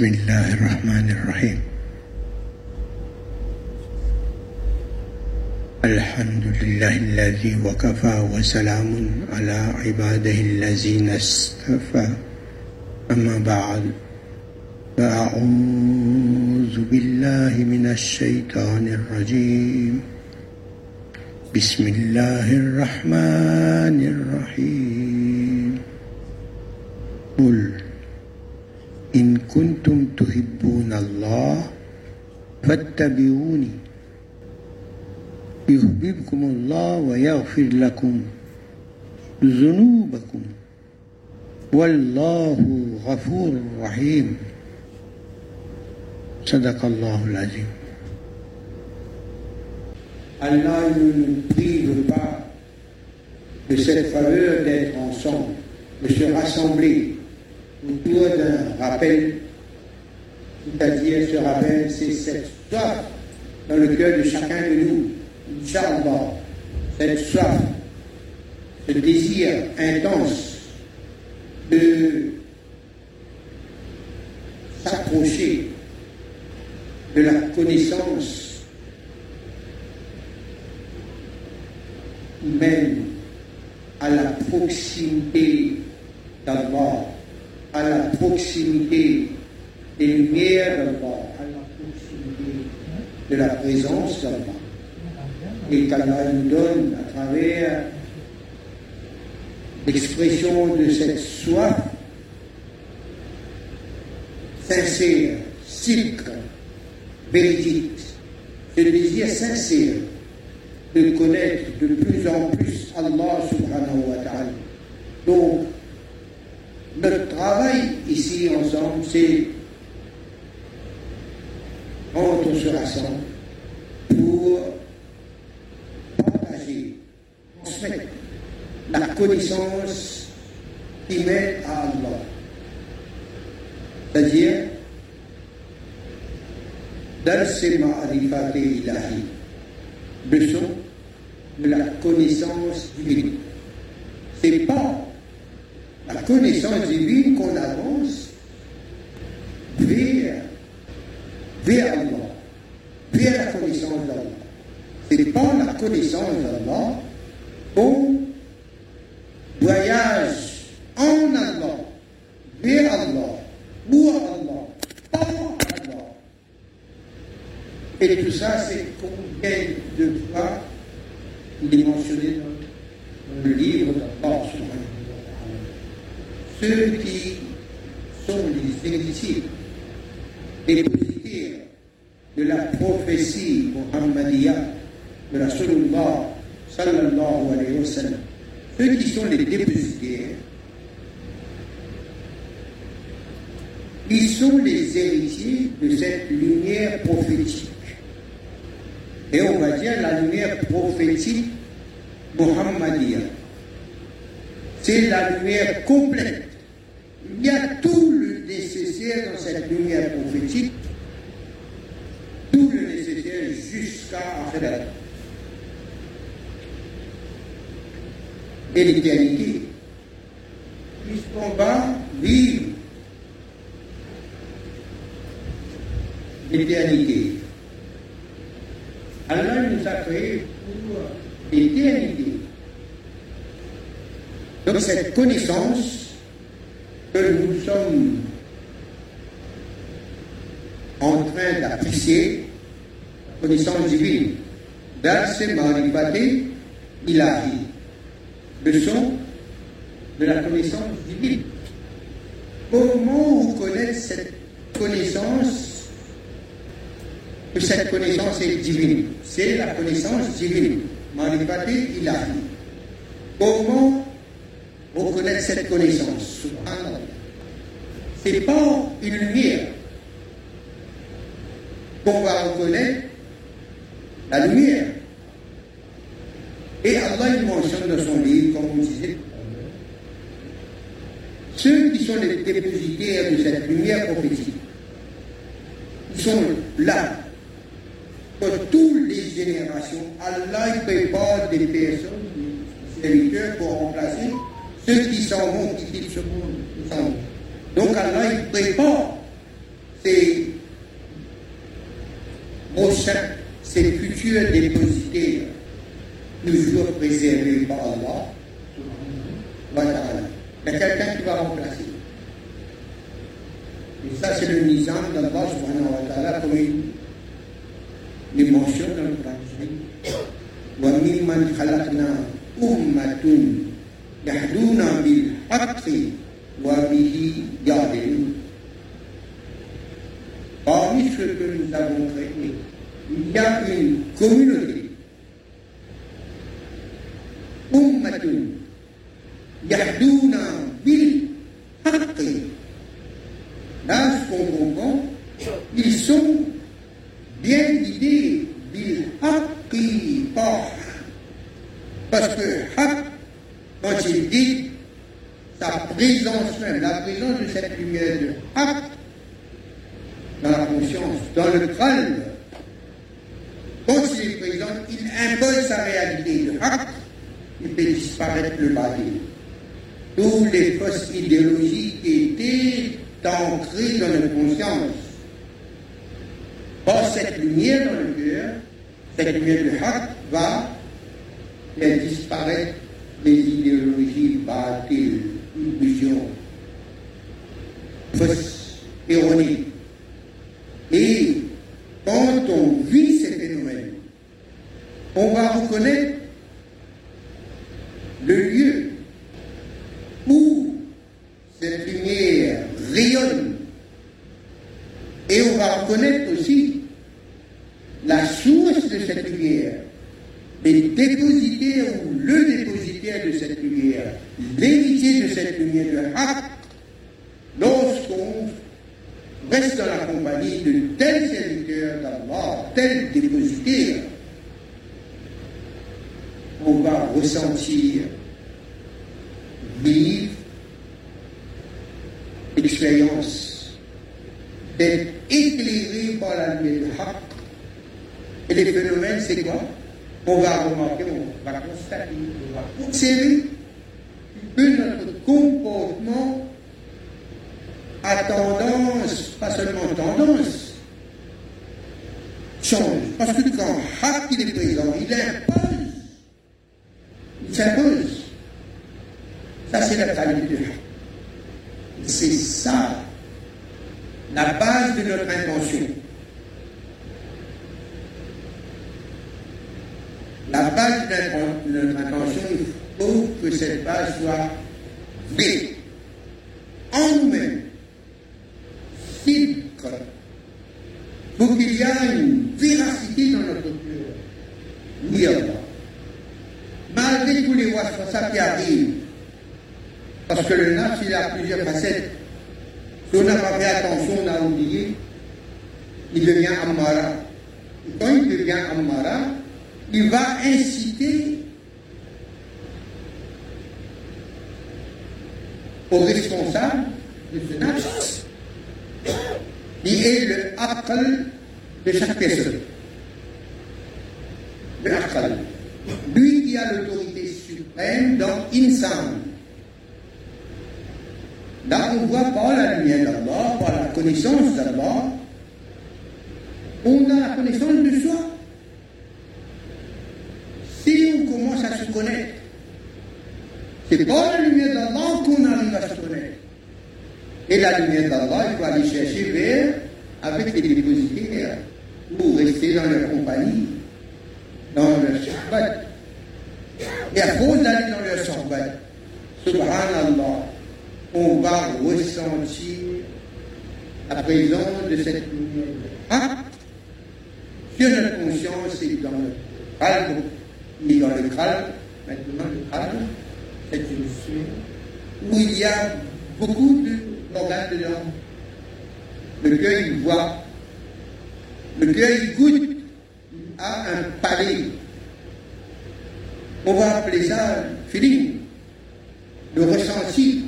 بسم الله الرحمن الرحيم الحمد لله الذي وكفى وسلام على عباده الذين اصطفى أما بعد فأعوذ بالله من الشيطان الرجيم بسم الله الرحمن الرحيم قل إن كنتم تحبون الله فاتبعوني. يحببكم الله ويغفر لكم ذنوبكم. والله غفور رحيم. صدق الله العظيم. Allah nous prive pas de cette faveur d'être ensemble, de se rassembler. Autour d'un rappel, c'est-à-dire ce rappel, c'est cette soif dans le cœur de chacun de nous, Inch'Allah, cette soif, ce désir intense de s'approcher de la connaissance même à la proximité d'Allah, à la proximité des lumières d'Allah, à la proximité de la présence d'Allah. Et qu'Allah nous donne à travers l'expression de cette soif sincère, silke, véridique, ce désir sincère de connaître de plus en plus Allah subhanahu wa ta'ala. Donc, notre travail ici ensemble, c'est quand on se rassemble pour partager, transmettre la connaissance qui mène à Allah. C'est-à-dire, dans ces ma'rifat ilahi, leçon de la connaissance divine. C'est pas la connaissance divine qu'on avance vers, vers Allah, vers la connaissance d'Allah. C'est pas la connaissance d'Allah qu'on voyage en Allah, vers Allah, pour Allah, par Allah. Et tout ça, c'est combien de fois il est mentionné dans le livre d'Allah Ceux qui sont les héritiers, dépositaires de la prophétie Muhammadiyya de la Rasulullah sallallahu alayhi wa sallam, ceux qui sont les dépositaires, ils sont les héritiers de cette lumière prophétique. Et on va dire la lumière prophétique Muhammadiyya. C'est la lumière complète. Il y a tout le nécessaire dans cette lumière prophétique, tout le nécessaire jusqu'à Akhirat. Et l'éternité, puisqu'on va vivre l'éternité. Allah nous a créés pour l'éternité. Donc cette connaissance que nous sommes en train d'apprécier, la connaissance divine, dans ces marifatés, il a dit, leçon de la connaissance divine. Comment vous connaissez cette connaissance? Que cette connaissance est divine. C'est la connaissance divine. Marifati ilahi. Comment reconnaître cette connaissance Ce n'est pas une lumière qu'on va reconnaître la lumière. Et Allah il mentionne dans son livre, comme on disait, ceux qui sont les dépositaires de cette lumière prophétique, ils sont là pour toutes les générations. Allah prépare des personnes, des serviteurs pour remplacer ceux qui s'en vont, qui quittent ce monde. Donc Allah il prépare ces prochains, ces futurs dépositaires, toujours préservés par Allah, voilà. Il y a quelqu'un qui va remplacer. Et ça, c'est le nizam d'Allah subhanahu wa ta'ala comme il est mentionné dans le Coran. وَمِمَّنْ خَلَقْنَا أُمَّةٌ يَهْدُونَ بِالْحَقِّ وَبِهِ يَعْدِلُونَ Parmi ceux que nous avons créés, il y a une communauté. Ummatun yahduna de chaque personne. Le aql. Lui qui a l'autorité suprême dans Insan. Là, on voit par la lumière d'Allah, par la connaissance d'Allah, on a la connaissance de soi. Si on commence à se connaître, c'est par la lumière d'Allah qu'on arrive à se connaître. Et la lumière d'Allah, il faut aller chercher vers, avec les dépositaires, ou rester dans leur compagnie, dans leur sorbat. Et à cause d'aller dans leur sorbat, subhanallah, on va ressentir la présence de cette lumière. Sur notre conscience et dans notre calme, et dans le calme, maintenant le calme, c'est une sphère où il y a beaucoup d'organes dedans. Le cœur, il voit. Le cœur, il goûte à un palais. On va appeler ça feeling, le ressenti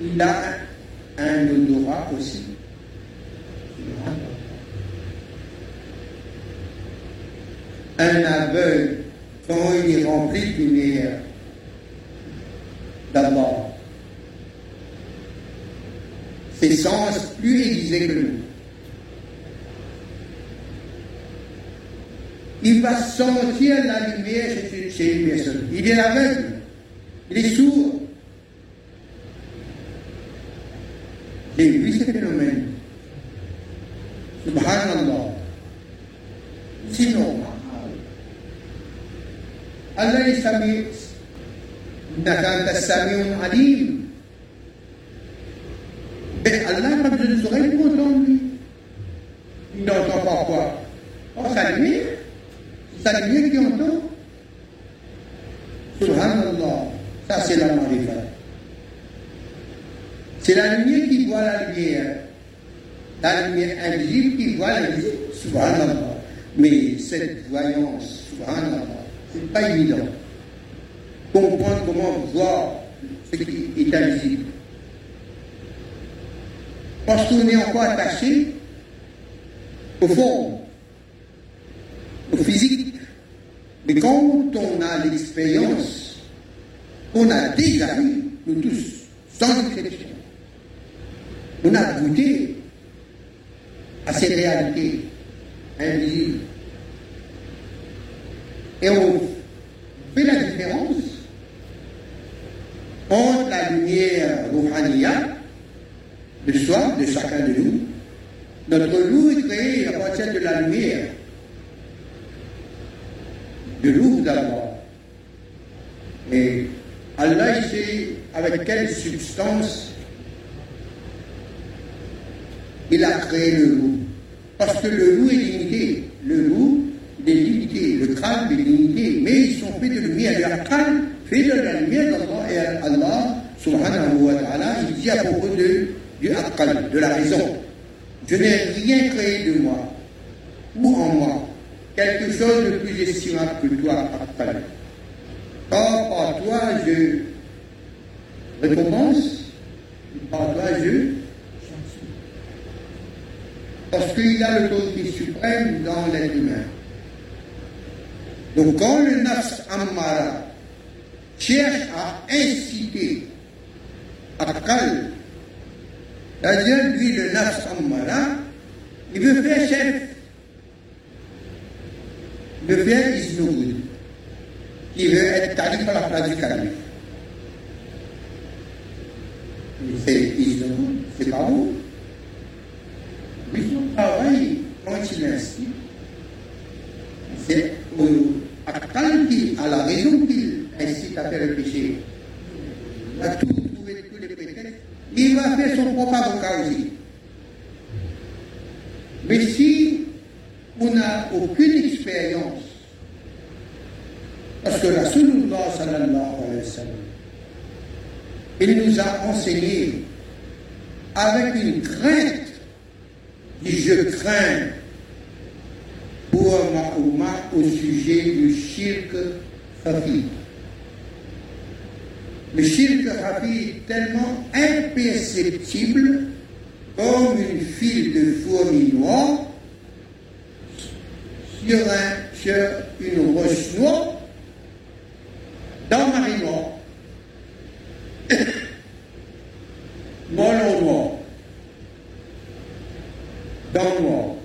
il a un odorat aussi. Un aveugle, quand il est rempli de lumière, d'abord, ses sens plus aiguisés que nous. Il va sentir la lumière chez, une personne. Il est aveugle, il est sourd. J'ai vu ce phénomène. Subhanallah. Normal. Allah est Sami. Nakanta Samiun Alim. Mais Allah n'a pas besoin de oreilles pour entendre lui. Il n'entend pas quoi Oh, sa lumière. C'est sa lumière qui entend. Subhanallah. Ça, c'est la marifa. C'est la lumière qui voit la lumière. La lumière invisible qui voit l'invisible. Subhanallah. Mais cette voyance, subhanallah, c'est pas évident. Comprendre comment voir ce qui est invisible. Parce qu'on est encore attaché aux formes, au physique. Mais quand on a l'expérience, on a déjà eu, nous tous, sans exception, on a goûté à ces réalités invisibles. Et on fait la différence entre la lumière rouhaniya de soi, de chacun de nous. Notre loup est créé à partir de la lumière. De loup d'abord. Et Allah, sait avec quelle substance il a créé le loup. Parce que le loup est limité. Le loup est limité. Le crâne est limité. Mais ils sont faits de lumière. Le crâne fait de la lumière d'Allah. Et Allah, subhanahu wa ta'ala, il dit à propos de, du aqal, de la raison. Je n'ai rien créé de moi, ou en moi, quelque chose de plus estimable que toi, aqal. Or, par toi, je récompense, par toi, je parce qu'il a l'autorité suprême dans l'être humain. Donc quand le nafs ammara cherche à inciter à c'est-à-dire lui le nafs il veut faire chef, il veut faire isnoud, il veut être tarif à la place du calife. C'est isnoud, c'est pas vous. Mais son travail, quand il insiste, c'est à qu'il a la raison qu'il incite à faire le péché trouvé tous les prétextes. Il va faire son propre avocat aussi. Mais si on n'a aucune expérience, parce que Rasulullah sallallahu alayhi wa sallam, il nous a enseigné avec une crainte je crains pour ma au sujet du shirk hafi. Le est tellement imperceptible comme une file de fourmis noires sur, un, sur une roche noire dans Marie noire. Molon noir dans moi.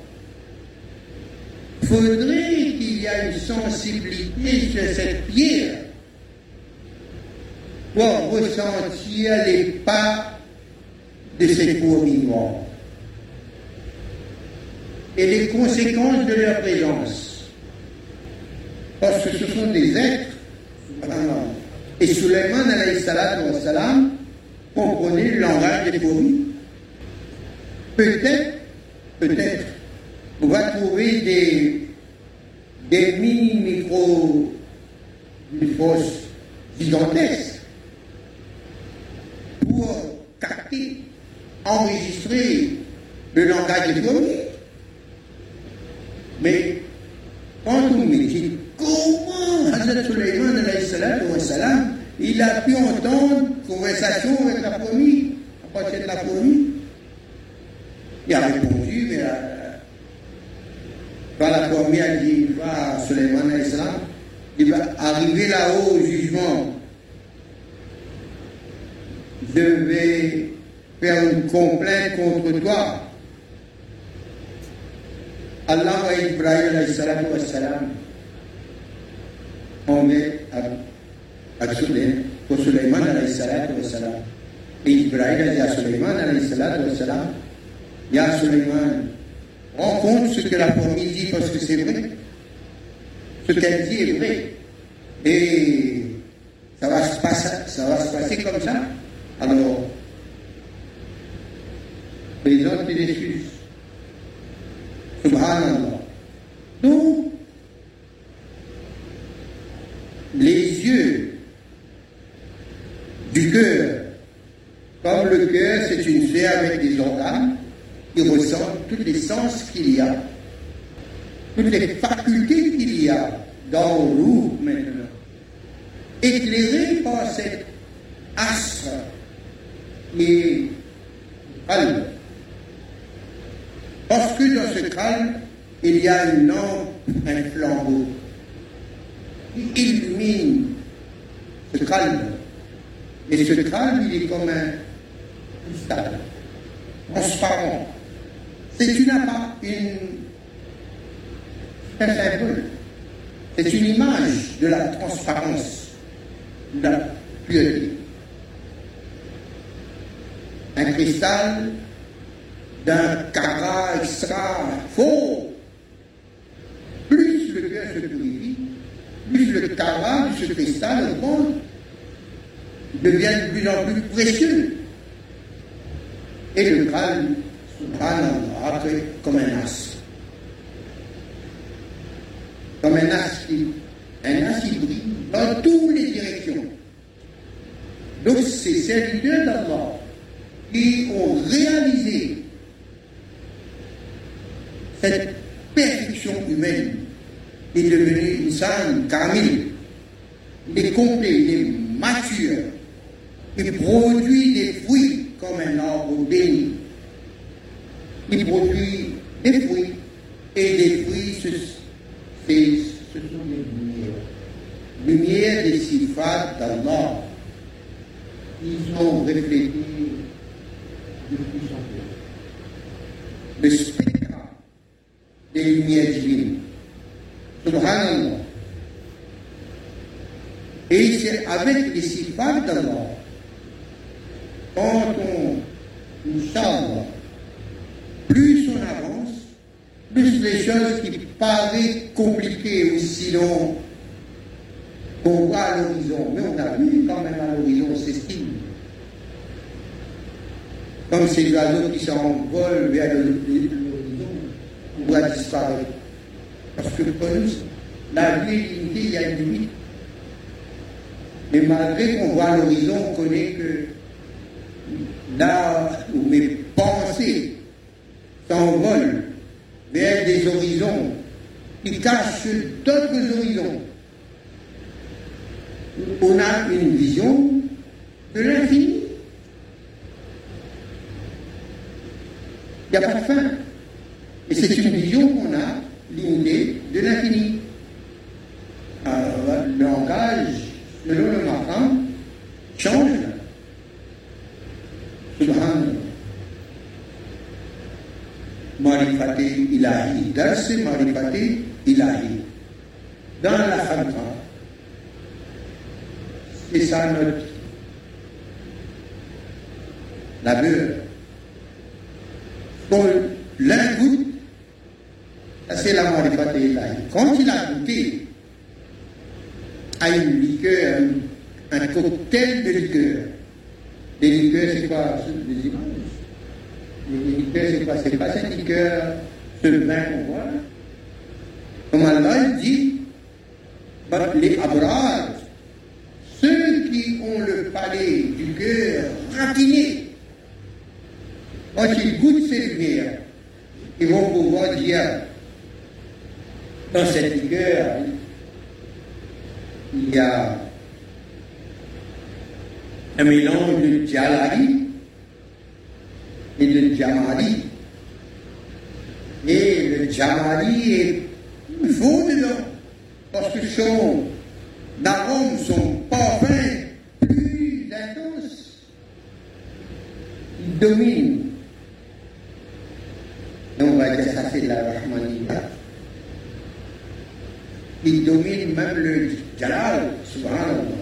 Faudrait qu'il y ait une sensibilité sur cette pierre pour ressentir les pas de ces fourmis et les conséquences de leur présence. Parce que ce sont des êtres. Et Suleiman alayhi salam comprenait le langage des fourmis. Peut-être peut-être, on va trouver des, des mini-micros d'une salatu wassalam ombe aksule Sulaiman alayhi salatu wassalam Ibrahim a dit à Sulaiman alayhi Ya rencontre ce que la promise dit parce que c'est vrai. Ce qu'elle dit est vrai. Et condition humaine est devenu insan kamil. Il est complet, il est mature. Il produit des fruits comme un arbre béni. Il produit des fruits et des fruits, ce, ce sont des lumières. Lumières des sylphates d'Allah. Ils ont reflété avec les sylvains d'amour. Quand on nous chambre, plus on avance, plus les choses qui paraissent compliquées ou sinon qu'on voit à l'horizon, mais on a vu quand même à l'horizon ces signes. Comme ces oiseaux qui s'envolent malgré qu'on voit l'horizon, on connaît que domine. Et on va dire ça la Rahmaniyya. Il domine même le Jalal, subhanallah.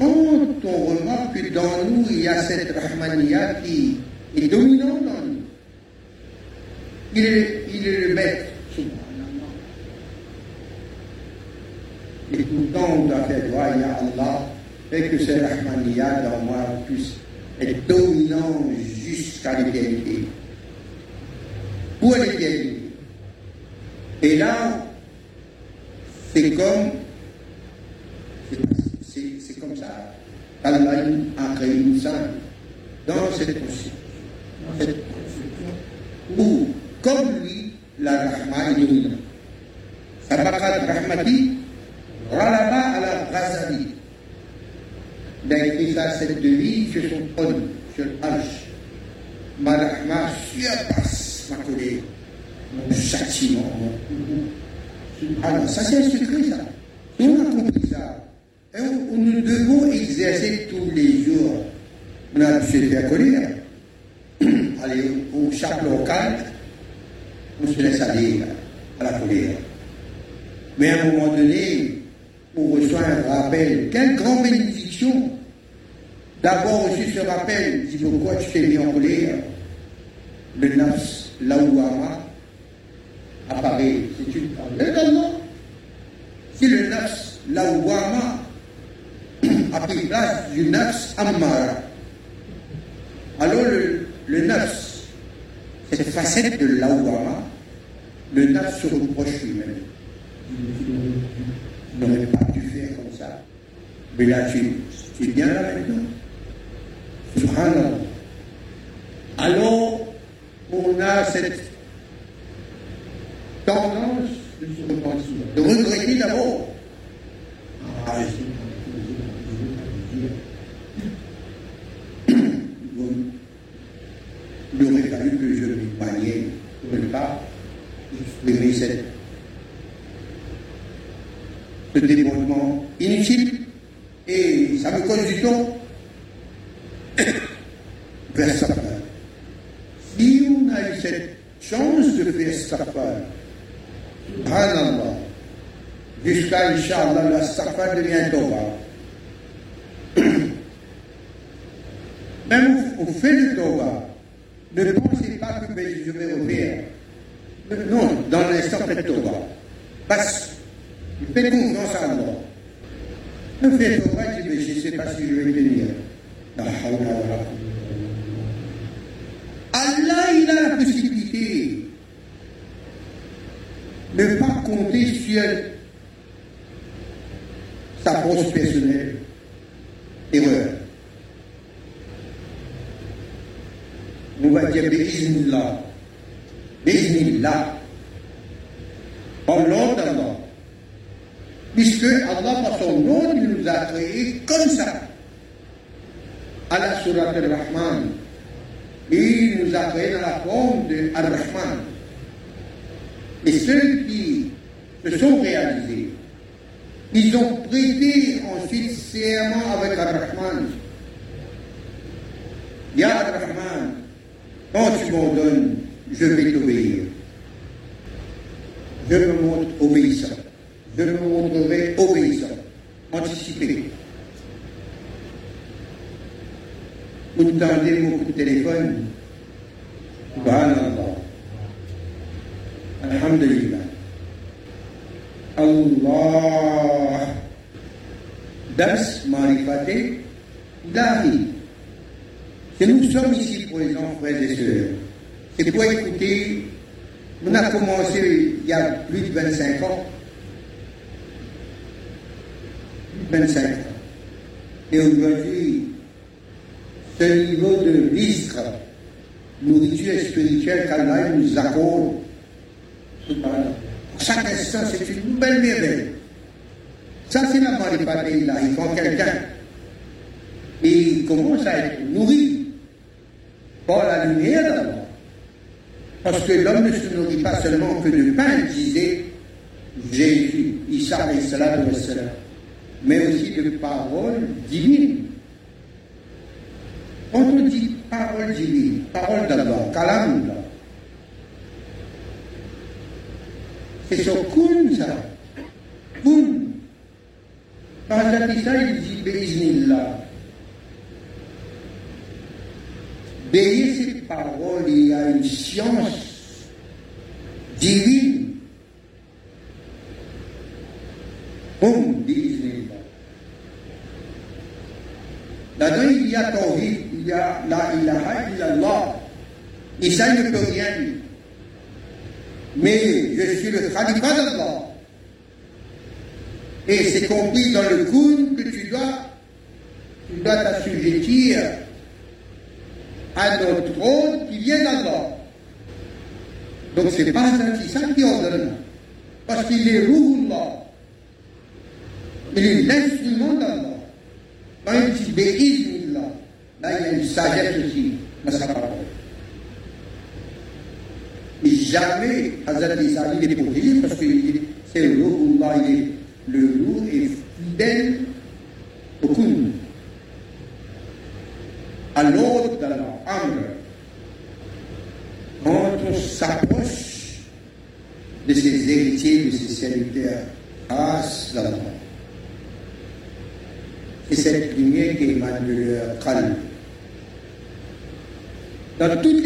Oh, Quand on remarque que dans nous, il y a cette Rahmaniya qui est dominante dans nous, il est, le maître, subhanallah. Et tout le temps, on doit faire droit, il y a Allah, et que cette Rahmaniya dans moi puisse être dominante jusqu'à l'éternité. je vais ouvrir. Non, dans les soppettoba. Parce que fait confiance à moi. Le fait, je ne sais pas si je vais tenir. La écrit comme ça à la Surat al-Rahman. Il nous a créé dans la forme de Ar-Rahman. Et ceux qui se sont réalisés, ils ont prêté ensuite serment avec Ar-Rahman. Ya Ar-Rahman, quand tu m'en donnes, je vais te Et c'est compris dans le Koun que tu dois tu dois t'assujettir à notre trône qui vient d'Allah. Donc c'est pas un qui ordonne, parce qu'il est Ruhullah. Il est l'instrument d'Allah. Il dit Bé'iznillah, là il y a une sagesse aussi dans sa parole. Et jamais Hazrat Isa il est protégé parce que c'est le Ruhullah, il est le loup est fidèle au Kun, à l'ordre d'Allah, Amr. Quand on s'approche de ses héritiers, de ses serviteurs, grâce d'Allah, c'est cette lumière qui émane de leur. Dans toutes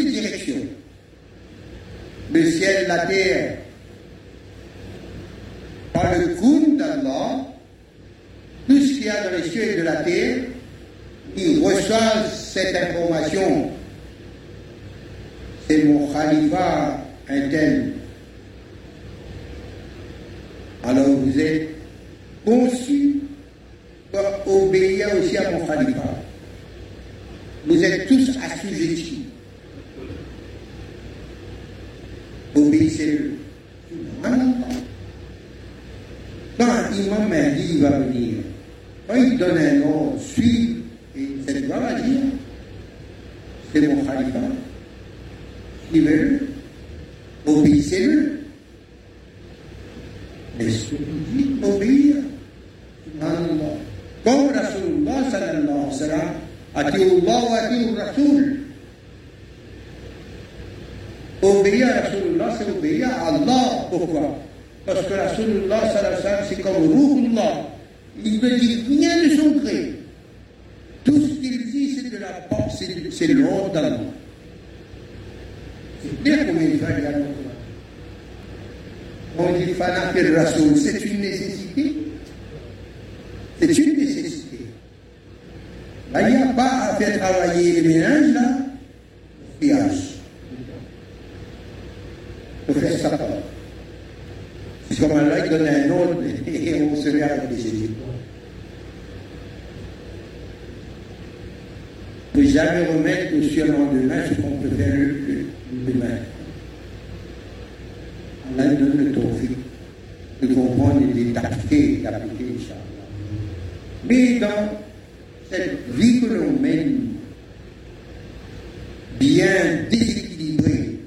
bien déséquilibrée,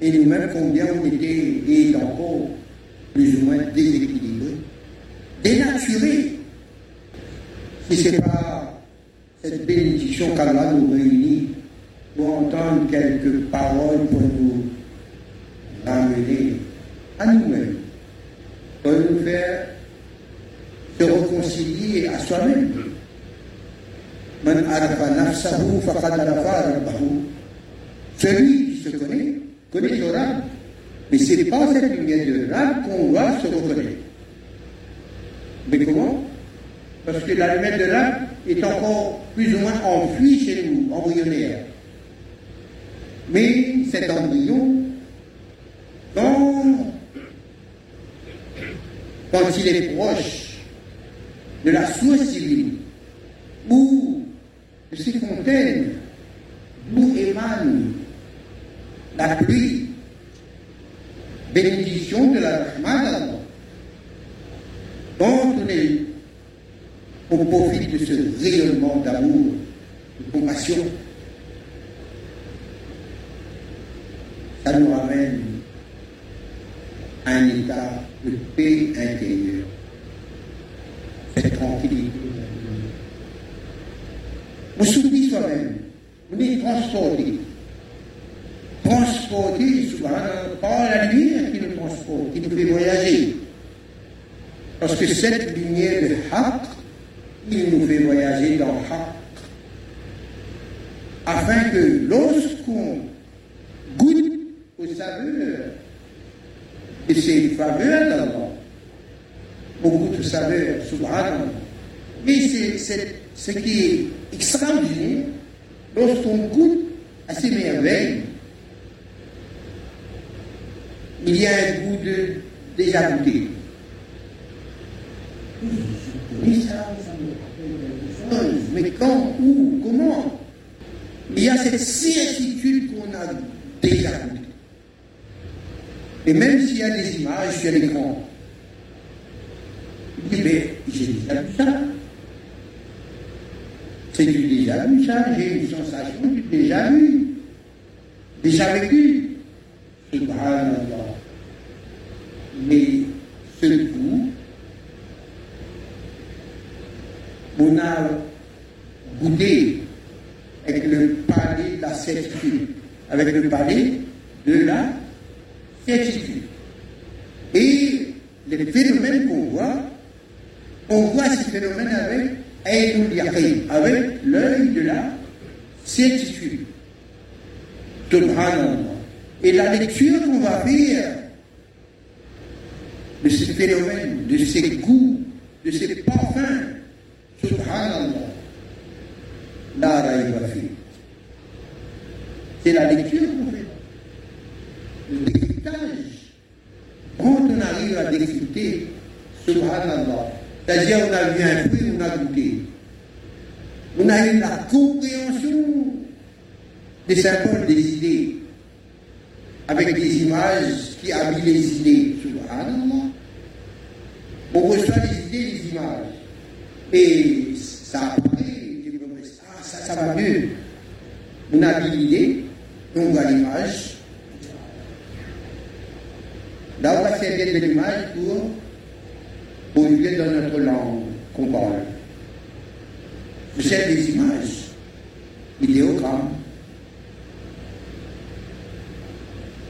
et nous-mêmes combien on était, et encore plus ou moins déséquilibrés, dénaturés, si ce n'est pas cette bénédiction qu'Allah nous réunit pour entendre quelques paroles pour nous ramener à nous-mêmes, pour nous faire se réconcilier à soi-même. Celui qui se connaît, connaît Rab. Mais ce n'est pas cette lumière de Rab qu'on doit se reconnaître. Mais comment? Parce que la lumière de Rab est encore plus ou moins enfouie chez nous, embryonnaire. Mais cet embryon, quand, quand il est proche de la source civile, ou de ces fontaines d'où émane la pluie, bénédiction de la Rahman quand on, est, on profite de ce rayonnement d'amour, de compassion, ça nous ramène à un état de paix intérieure, cette tranquillité. On s'oublie soi-même, on est transporter. Transporter, subhanallah, par la lumière qui nous transporte, qui nous fait voyager. Parce que cette lumière de Haqq, il nous fait voyager dans Haqq. Afin que lorsqu'on goûte aux saveurs de ces faveurs d'Allah, on goûte aux saveurs, subhanallah. Mais c'est ce qui est extraordinaire lorsqu'on goûte à ces merveilles. Il y a un goût de déjà goûté. Mais quand, où, comment Il y a cette certitude qu'on a déjà goûté. Et même s'il y a des images sur l'écran, il dit, mais j'ai déjà vu ça. C'est du déjà vu ça, j'ai une sensation du déjà vu, déjà vécu. Subhanallah. Mais ce goût, on a goûté avec le palais de la certitude, avec le palais de la certitude. Et les phénomènes qu'on voit, on voit ces phénomènes avec avec l'œil de la certitude. Et la lecture qu'on va faire de ces phénomènes, de ces goûts, de ces parfums, subhanallah. C'est la lecture qu'on fait. Le décryptage. Quand on arrive à décrypter, subhanallah, c'est-à-dire, on a vu un fruit, on a goûté. On a eu la compréhension des symboles des idées, avec des images qui habillent les idées. Subhanallah. On reçoit les idées, les images. Et ça apparaît, ah, ça, va mieux. On a l'idée, on voit l'image. Là, on va servir l'image pour notre langue qu'on parle. C'est des images, idéogrammes.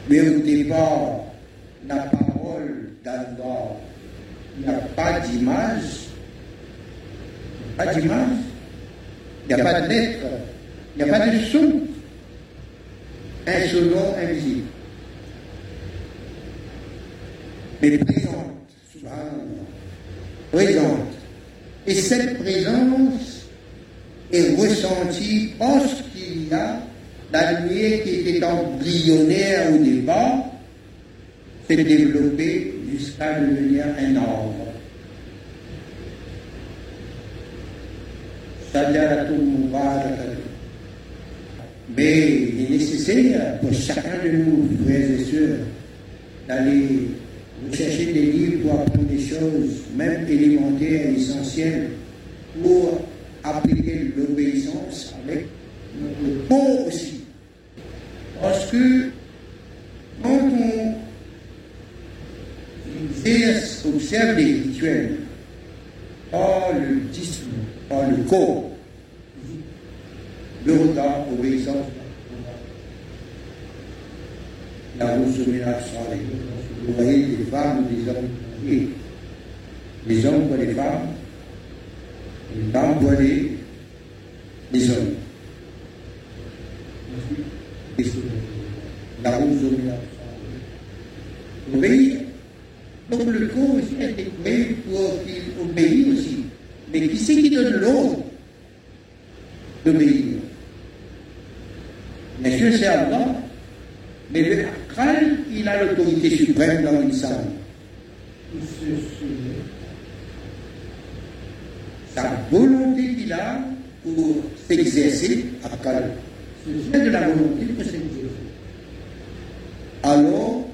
Mais au départ, la parole d'Allah, il n'y a pas d'image, pas d'image, il n'y a pas de lettre, il n'y a pas de son, un invisible. Mais présente, subhanallah présente. Et cette présence est ressentie parce qu'il y a qui était embryonnaire au départ s'est développée jusqu'à devenir un arbre. Mais il est nécessaire pour chacun de nous, frères et sœurs, d'aller vous cherchez des livres pour apprendre des choses, même élémentaires, essentielles, pour appliquer l'obéissance avec notre corps aussi. Parce que quand on observe les rituels par le disque, par le corps, le retard, l'obéissance, la route se ménage sans les vous voyez des femmes, des hommes, et les hommes pour les femmes, les femmes pour les, les hommes. La route Obéir. Donc le corps aussi a été créé pour qu'il obéisse aussi. Mais qui donne l'ordre d'obéir sûr, c'est Allah. Mais le Akral, il a l'autorité suprême dans l'islam. Sa volonté qu'il a pour s'exercer, Akral, c'est de la volonté pour s'exercer. Alors,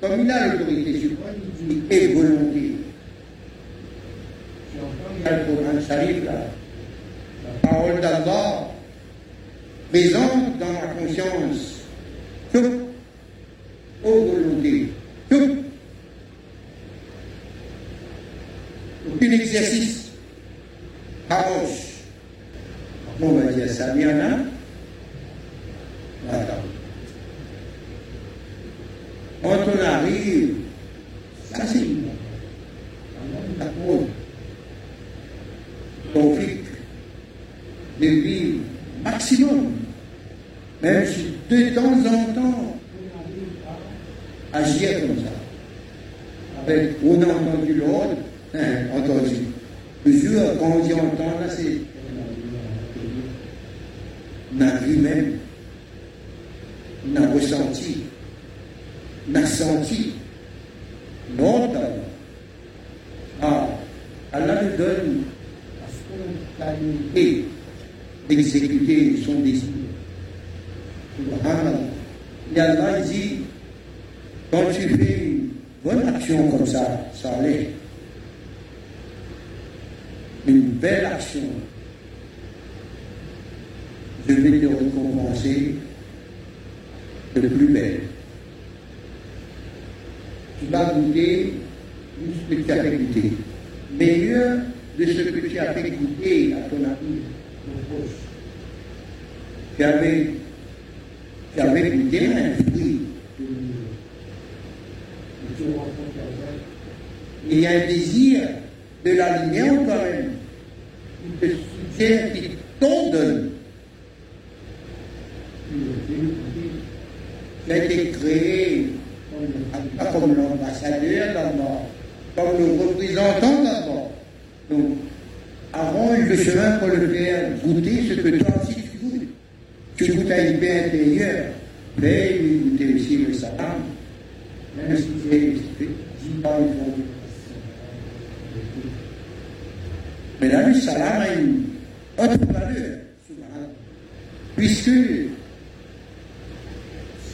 comme il a l'autorité suprême, il dit et volonté. Il y a le Coran La parole d'Allah présente dans la conscience.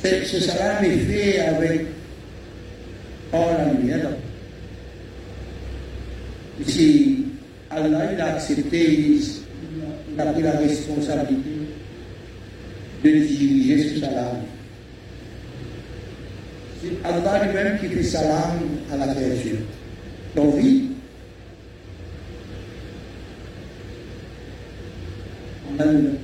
ce salam est fait avec hors. Si Allah a accepté, il a pris la responsabilité de diriger ce salam. C'est Allah lui-même qui fait salam à la créature. Donc oui, on a le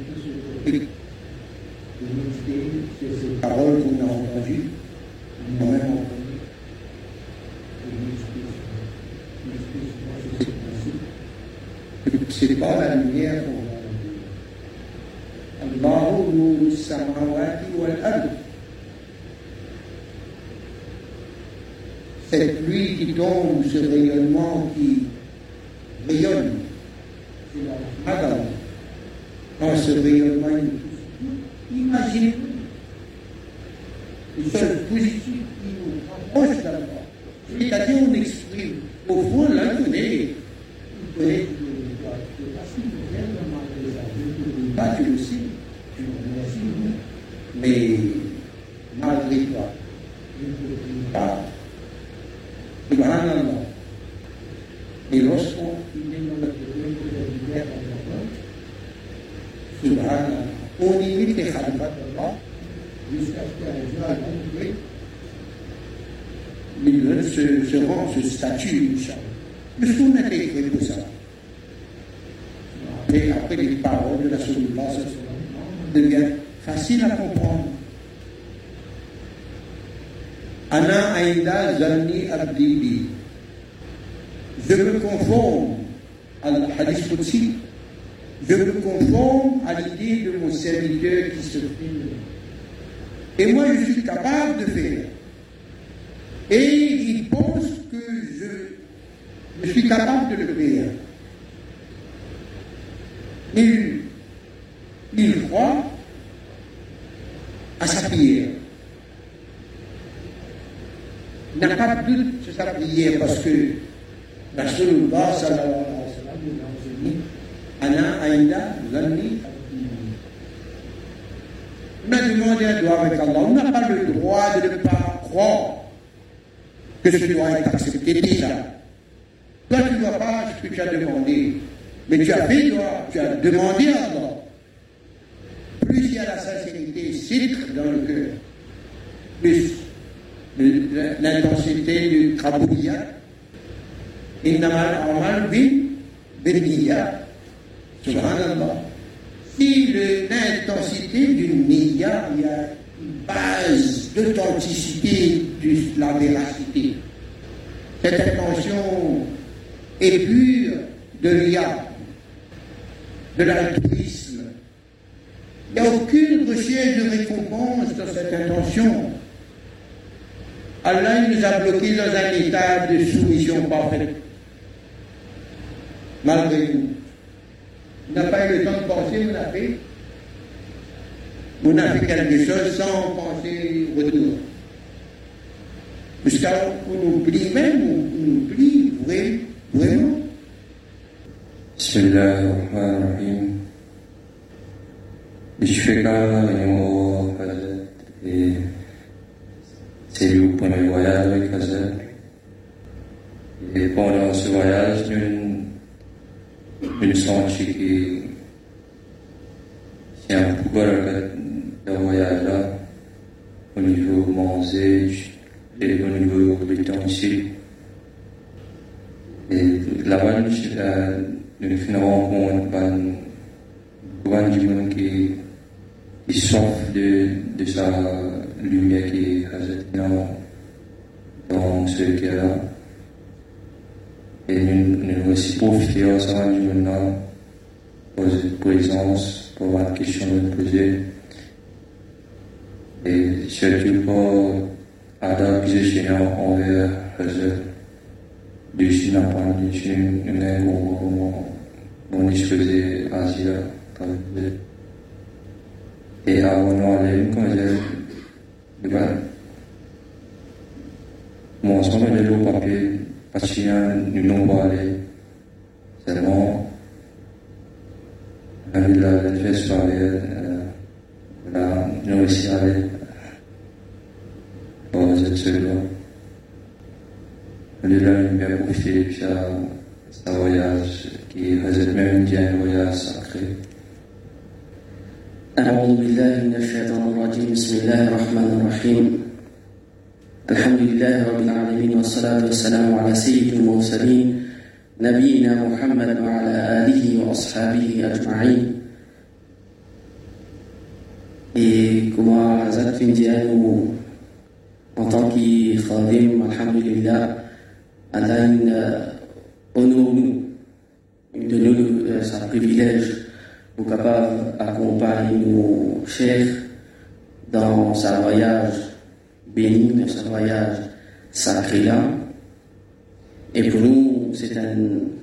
se veía el Je me conforme à la Hadith Je me conforme à l'idée de mon serviteur qui se filme. Et moi, je suis capable de faire. Et que ce doit être accepté déjà. Toi, tu ne vois pas ce que tu as demandé, mais tu as fait, toi, tu as demandé avant. Plus il y a la sincérité citre dans le cœur, plus l'intensité du krabouya, innamal amal bin beniya, subhanallah. Si l'intensité d'une niya, il y a base d'authenticité de la véracité. Cette intention est pure de l'IA, de l'altruisme. Il n'y a aucune recherche de récompense dans cette intention. Allah nous a bloqués dans un état de soumission parfaite. Malgré tout. On n'a pas eu le temps de penser, on a fait. On a fait quelque chose sans penser retour. Jusqu'à qu'on oublie même, on oublie vraiment. Bismillahirrahmanirrahim. Bishfeka Yamo Kazat et c'est le premier voyage avec Kazat. Et pendant ce voyage, une, une senti que c'est un peu voyage là, au niveau manger et au niveau ici. Et là-bas, nous faisons une rencontre avec du monde qui, qui souffre de, de sa lumière qui est dans, dans ce cas-là. Et nous, nous aussi profiter ensemble du monde pour présence, pour avoir une question de poser. Et surtout pour adapter général envers Hazrat. Du Chine à part du Chine, une aide au mon disposé Asie, et à mon aller, quand j'ai, ben, mon ensemble de l'eau papier, patient, nous n'ont pas allé, seulement, avec la fête soirée, la, nous aussi allé, pour cette seule Alhamdulillah, il m'a profité de un voyage qui est même dit un voyage sacré. أعوذ بالله من الشيطان الرجيم بسم الله الرحمن الرحيم الحمد لله رب العالمين والصلاة والسلام على سيد المرسلين نبينا محمد وعلى آله وأصحابه أجمعين Et comment Hazrat Findia nous, en tant que khadim, alhamdulillah, Allah honore nous, de nous euh, un privilège pour capable d'accompagner nos chers dans sa voyage béni, dans sa voyage sacré là. Et pour nous, c'est un,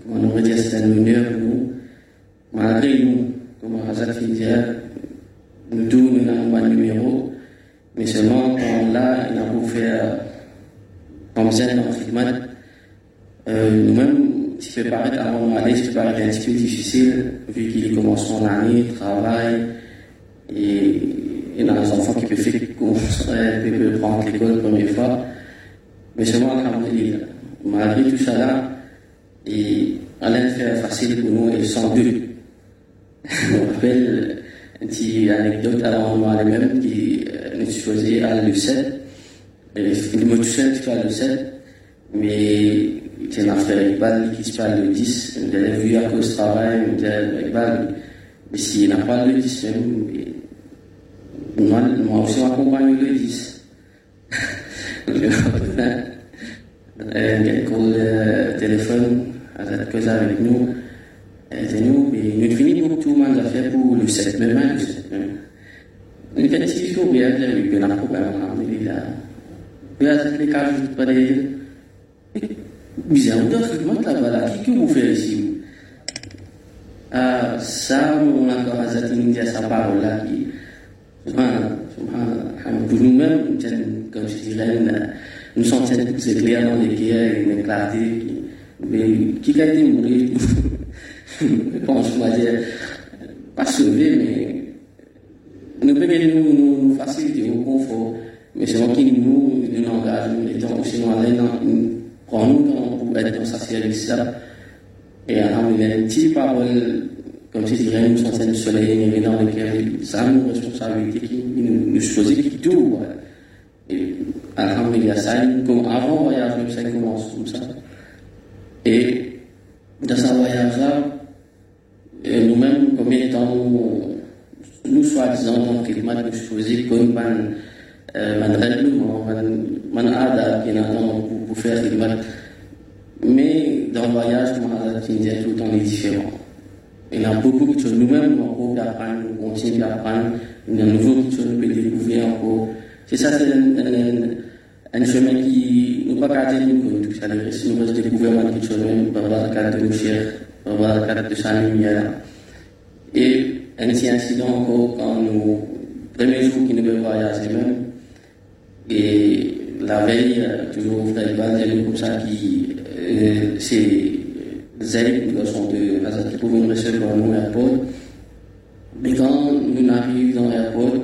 on c'est un honneur pour nous, malgré nous, comme Hazrat dire, nous n'avons pas de numéro, mais seulement quand là, il a pour faire dans le euh, nous-mêmes, ce qui peut paraître à un moment donné, ce qui paraître un petit peu difficile, vu qu'il commence son année, travail, et il a des enfants qui peuvent faire peuvent prendre l'école la première fois. Mais seulement, alhamdulillah, malgré tout ça là, et Allah fait facile pour nous, et sont deux. Je me rappelle une petite anecdote avant moi-même qui faisait à 7. Il touchait un petit peu à 7, mais c'est un affaire Iqbal qui se parle le 10. On a vu à cause du travail, on dit Iqbal, mais s'il n'a pas le 10, moi, moi aussi, m'accompagne le 10. Un téléphone, à cette cause avec nous, et nous, mais nous finissons tout le monde à faire pour le 7 même, le 7 même. Nous faisons ce qu'il bien, il y a un problème, alhamdulillah. Puis, à cette cas, je pas dire, Bizarre, comment là-bas, qu'est-ce que vous faites ici ah, Ça, on a encore à sa parole là qui. Pour nous-mêmes, comme je dirais, nous sommes tous éclairs dans les guerres, une clarté. Mais qui a été mourir Je pense, on va dire, pas sauvé, mais nous pouvons nous, nous faciliter au confort. Mais c'est moi qui nous, nous engage, nous mettons aussi dans prendre pour être dans sa service-là. Et alhamdulillah, une petite parole, comme si dirais, nous sommes le soleil, mais dans lequel ça a une responsabilité qui nous, nous choisit qui tout. Et alhamdulillah, ça, comme avant voyage, ça commence comme ça. Et dans ce voyage-là, nous-mêmes, combien de temps nous, nous soi-disant, climat, nous ban man règlement, man ada qui pour, pour faire maths. Mais dans le voyage, comme tout le temps est différent. Il y a beaucoup de choses. Nous-mêmes, on peut apprendre, on continue d'apprendre. Il y a de qu'on peut découvrir encore. C'est ça, c'est un, chemin qui nous pas nous tout. Nous découvrir même, par rapport à de nos chers, par de. Et un petit incident encore quand nous, premier jour qui nous veut voyager même, et la veille, toujours frère Ivan, comme ça qui, euh, c'est le garçon de Hazat, qui pouvait nous recevoir nous à l'aéroport. Mais quand nous arrivons dans l'aéroport,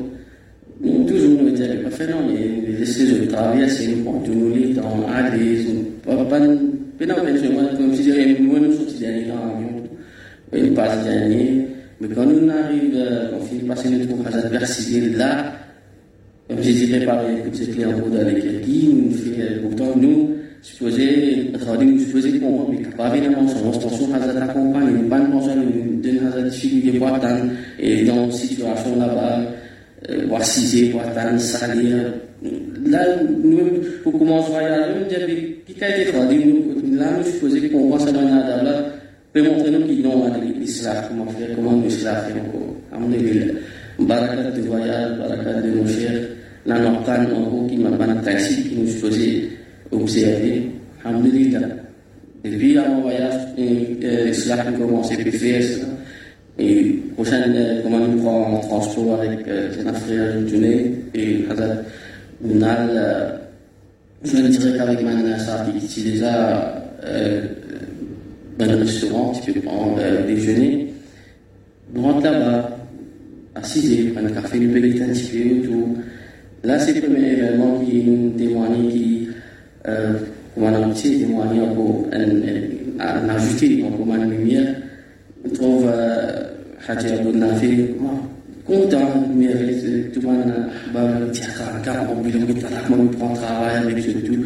nous toujours nous non, mais laissez le traverser, nous prenons nous dans Adès, pas pas pas comme si j'avais nous nous sortis dernier dans l'avion, et pas dernier. Mais quand nous arrivons, on finit par passer notre Hazat vers là, comme en route avec qui, nous fait, pourtant nous, supposé nous supposé comprendre mais pas évidemment son extension hazard accompagne pas mention d'une hazard difficulté boitan et dans situation là-bas voir si boitan salir là nous pour commencer voyager nous dit qui a été nous nous qu'on dans la peut montrer nous qui n'ont l'islam comment faire comment nous islam faire encore alhamdulillah barakat de voyage barakat de nos chers la nocturne encore qui m'a pas taxi qui nous supposé observé, alhamdulillah. Depuis mon voyage, euh, cela a commencé à faire et prochaine, comment nous prend en transport avec euh, un frère Tuné et Hazard Nal, je ne dirais qu'avec ma nasa qui est déjà euh, dans le restaurant, prendre euh, déjeuner. Nous rentrons là-bas, assis, prendre un café, nous payer un petit. Là, c'est le premier événement qui nous témoigne qui wananchi témoigner pour en ajouter pour ma lumière on trouve Abdul Nafi content mérite tout le monde bah tiens car on travail avec ce tout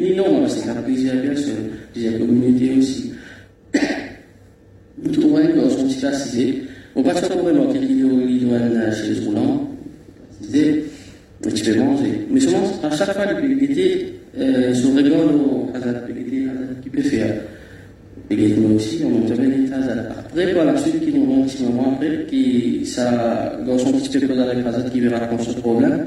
énorme, c'est un plaisir bien sûr, des communautés aussi. Trouvons que sont assistés. On passe pas vraiment y a chez les roulants, disait, tu peux manger. Mais seulement, à chaque fois, il était euh, sur le rigole, qui peut faire. Et nous aussi, on a jamais été Après, par la suite, qui nous un petit moment après, qui, ça, dans son petit peu Hazard, qui verra ce problème,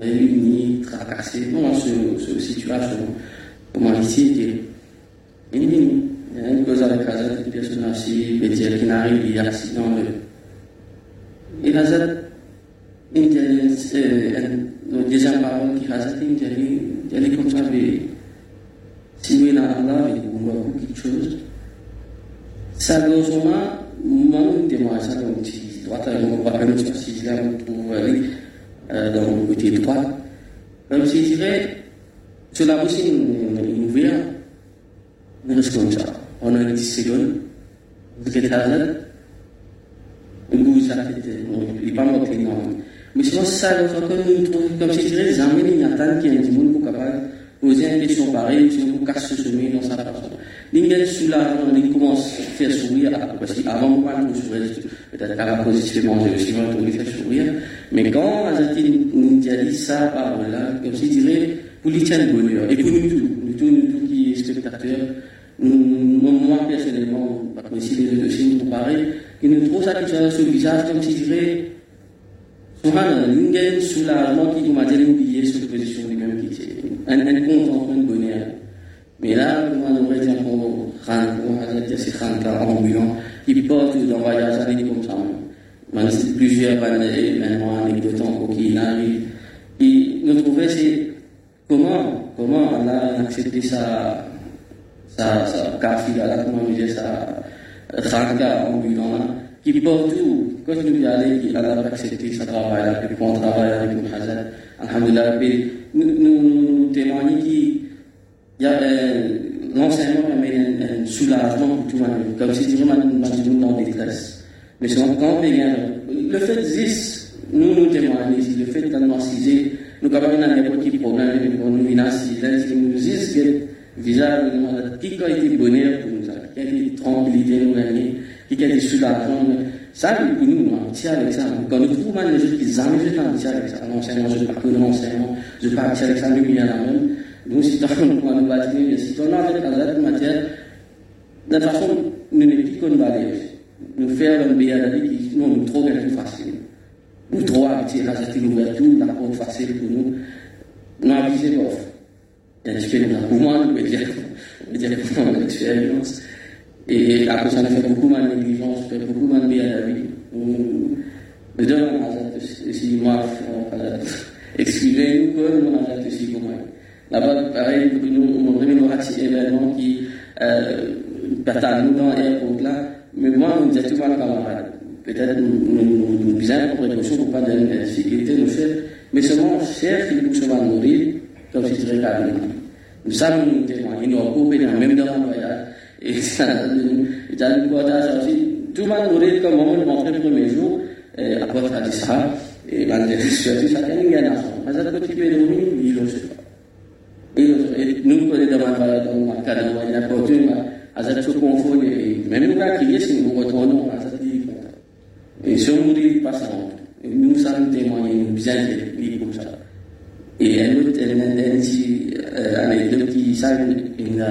réuni, tracassé, dans cette situation, comment ici. Il y a une cause avec des personnages qui il y a. Et Hazard, il y a déjà parole qui Hazard, il y a comme ça, si nous avons Allah, il y a quelque chose. Sérieusement, moi, témoin ça donc si ça si là trouve dans le côté droit. Même si je dirais, cela aussi reste comme ça. On a 10 secondes, vous êtes vous il pas. Mais sinon, ça, quand nous trouvons, comme si je dirais, amis, il y a tant qui est du monde pour capable poser une question pareille, on casse ce chemin dans sa. L'ingénieur là, il commence à faire sourire, parce qu'avant, moi, je sourire, peut-être qu'à la position, j'ai aussi envie de faire sourire. Mais quand Azati nous dit ça, par là, comme si dirait, pour lui tient le bonheur. Et pour nous tous, nous tous, nous tous qui spectateurs, moi, personnellement, parce que si les autres aussi nous pareil, qui nous trouvent ça qui sur le visage, comme si dirait, Subhanallah, une gagne soulagement qui m'a dit oublier sur position lui-même qui est un, un contentement de bonheur. Là, qui porte dans voyage avec comme ça. Man, plusieurs années, qui arrivent. Et nous trouvons, c'est comment, comment on a accepté sa, sa, sa, kafila, comment on ça, rentre ambulant, qui. Quand nous allons, a accepté sa travail, qu'on travaille avec nous, Alhamdulillah, nous, nous, nous témoignons y a l'enseignement amène un, un soulagement pour tout le monde, comme si vraiment nous dans détresse. Mais c'est quand le fait existe, nous nous témoignons ici, le fait d'annoncer, nous avons n'importe quel problème, nous financer, nous disent que visage, qui a été bonheur pour nous, qui a été tranquillité nous gagner, qui a été soulagement, ça, pour nous, on tient avec ça. Quand nous trouvons les gens qui aiment, je tient avec ça. L'enseignement, je pas que l'enseignement, je pas avec ça, nous, il y a la même. Nous citons en bâtiment, nous citons avec la matière de façon mimétique qu'on va aller. Nous faire un BRD qui non, nous trouve plus facile. Nous trouvons c'est une ouverture, la porte facile pour nous. Nous aviser l'offre. Tandis que nous avons moins de directement l'expérience. Et après ça, nous fait beaucoup moins de négligence, fait beaucoup moins de BRD. Nous donnons un hasard aussi. Si moi, excusez-nous que nous avons un hasard aussi pour moi. Là-bas, pareil, nous avons un petit événement qui partage nous dans l'aéroport là, mais moi, nous disons tout le camarade. Peut-être nous nous bien pour précaution pour pas donner de sécurité, nous faire, mais seulement cher qui nous souvent nourrir, comme si tu regardes. Nous savons nous témoigner, nous coopéré même dans le voyage. Et ça, dans le voyage aussi, tout le monde aurait comme de rentrer le premier jour, à quoi ça dit ça, et dans les situations, ça tient une gagne. Mais quand tu peux dormir, il le sait pas. Et nous, cadre de où, à ça, tu confonds, et même nous, nous nous nous sommes témoignés, nous bien dit comme ça. Et un autre, un anecdote qui, ça, une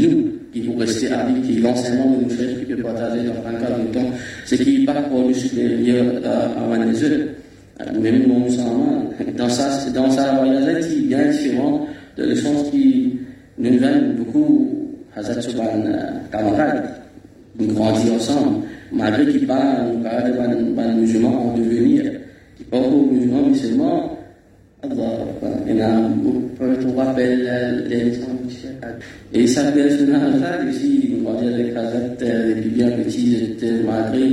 nous, qui vont rester vie, qui l'enseignement de nous faire, qui peut partager dans un cadre de temps, c'est qu'il part pour le supérieur à. Même mon musulman, dans sa, dans sa qui est bien différent de l'échange qui nous viennent beaucoup, Hazrat Souban, camarades, nous grandis ensemble, malgré qu'ils parlent, nous parlent de musulmans en devenir, qui parlent aux musulmans, musulmans, on rappelle les Et sa personnalité ici, on va dire avec Hazrat, depuis bien petit, j'étais malgré,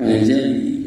on va dire,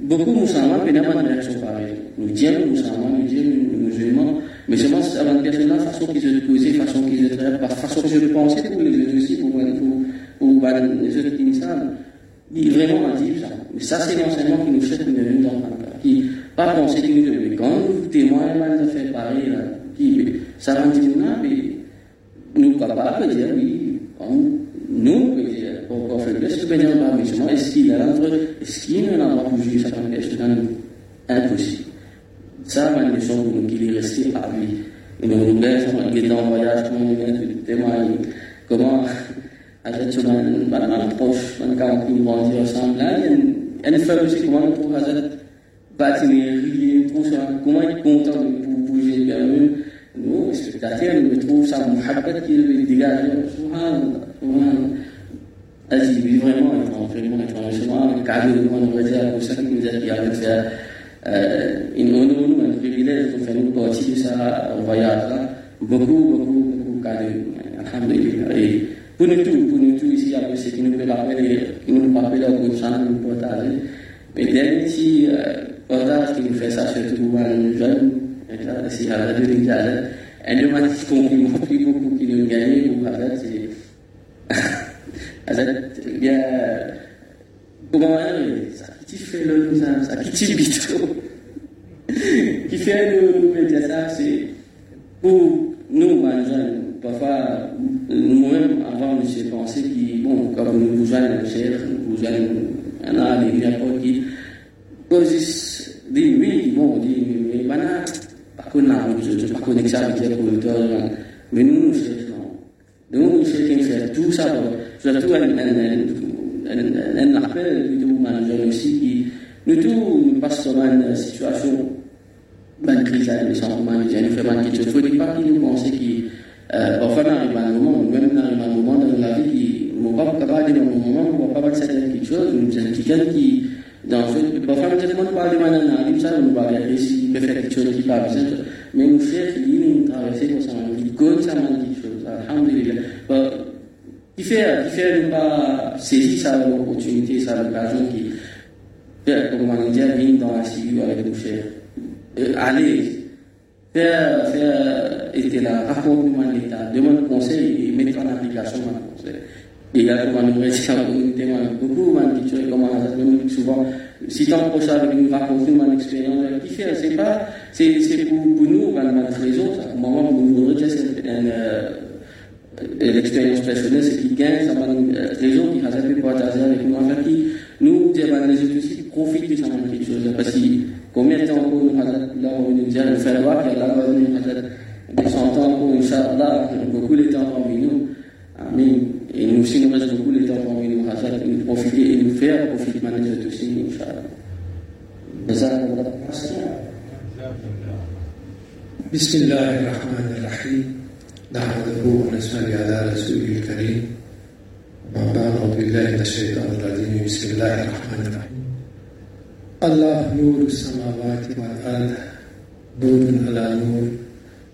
beaucoup de musulmans, mais pas de réaction pareille. Nous disons musulmans, nous disons musulmans, mais seulement c'est un personnage, façon qu'ils se posaient, façon qu'ils se traitaient, façon qu'ils se pensaient pour les autres aussi, pour, les autres nous savent. Il vraiment dit ça. Mais ça, c'est l'enseignement qui nous cherche de nous dans qui pas penser que nous devons. Quand nous témoignons, nous fait pareil, là, qui, ça va dire, mais nous capables de dire, oui, nous, peut dire, pour faire le ce que nous avons besoin, est-ce qu'il y a entre, est-ce qu'il y a un endroit pour juger ça comme question impossible. Ça, c'est une question pour nous qui est restée à vie. Et nous nous laissons, on est en voyage, comment on vient de témoigner, comment, Hazrat Sunan, ban approche, ban kawan qui grandit ensemble. Là, il y a une femme aussi, comment on trouve Hazrat bâtimerier, tout ça, comment il est content de bouger vers eux. Nous, spectateurs, nous trouvons ça, muhabbat qui le dégage. Subhanallah, subhanallah. Vas-y, lui, vraiment, vraiment, étrangement, le cadeau de moi, on va dire, pour ça qui nous a dit avec ça, une honneur, un privilège de faire une partie de ça, un voyage là. Beaucoup, beaucoup, beaucoup de cadeaux. Alhamdulillah. Et pour nous tous, pour nous tous ici, après, c'est qui nous peut rappeler, qui nous rappelle à beaucoup de chance, nous partager. Mais dernier petit partage qui nous fait ça, surtout un jeune, si à la radio d'Indiana, un de mes compliment plus beaucoup qui nous gagne, ou Hazard, c'est. Ça qui fait le ça, qui qui c'est pour nous, les jeunes, parfois, nous-mêmes, avant, nous avons pensé que, bon, comme nous vous nous vous joignons un âme, n'importe qui, cause, dit oui, bon, dit, mais maintenant, pas a, mais nous, nous cherchons. Nous, nous faire tout ça, surtout un, un, un, un appel, plutôt, manager aussi, qui, nous tous, nous passons dans une situation ban crise de changement de génie fait ban qu'il faut pas qu'il nous pense qui euh, enfin dans un moment même dans un moment dans la vie qui va pas capable de moment on va pas faire quelque chose nous sommes quelqu'un qui dans ce parfois nous ne pas de manière comme ça nous va réussir peut faire quelque chose qui pas mais nous faire qui nous traverser pour ça qui cause ça quelque chose alhamdulillah qui fait qui fait pas saisir ça l'opportunité ça l'occasion qui fait comme on dit vient dans la CIU avec nos chers euh, aller faire, faire était là, raconter l'État, demande conseil et mettre en application mon conseil. Et là, comment nous restons en communauté, beaucoup, man, qui comment même souvent, si tant pour ça, nous raconter mon expérience, qui fait, c'est pas, c'est, c'est pour, pour nous, man, man, raison, ça, au moment où nous rejetons euh, l'expérience personnelle, c'est qu'il gagne, ça les gens qui ont partagé avec nous, enfin, qui nous, des études aussi, qui profitent de ça, quelque chose. Parce que combien de temps encore nous avons là, on nous dit, nous faire voir, qu'il y a là, nous avons des 100 ans encore, Inch'Allah, beaucoup de temps parmi nous. Amen. Et nous aussi, nous reste beaucoup de temps parmi nous, Hazard, nous profiter et nous faire profiter de les aussi, Inch'Allah. بسم الله الرحمن الرحيم نحمده ونصلي على رسوله الكريم. وما بعد أعوذ بالله من الشيطان الرجيم. بسم الله الرحمن الرحيم. الله نور السماوات والأرض نور على نور.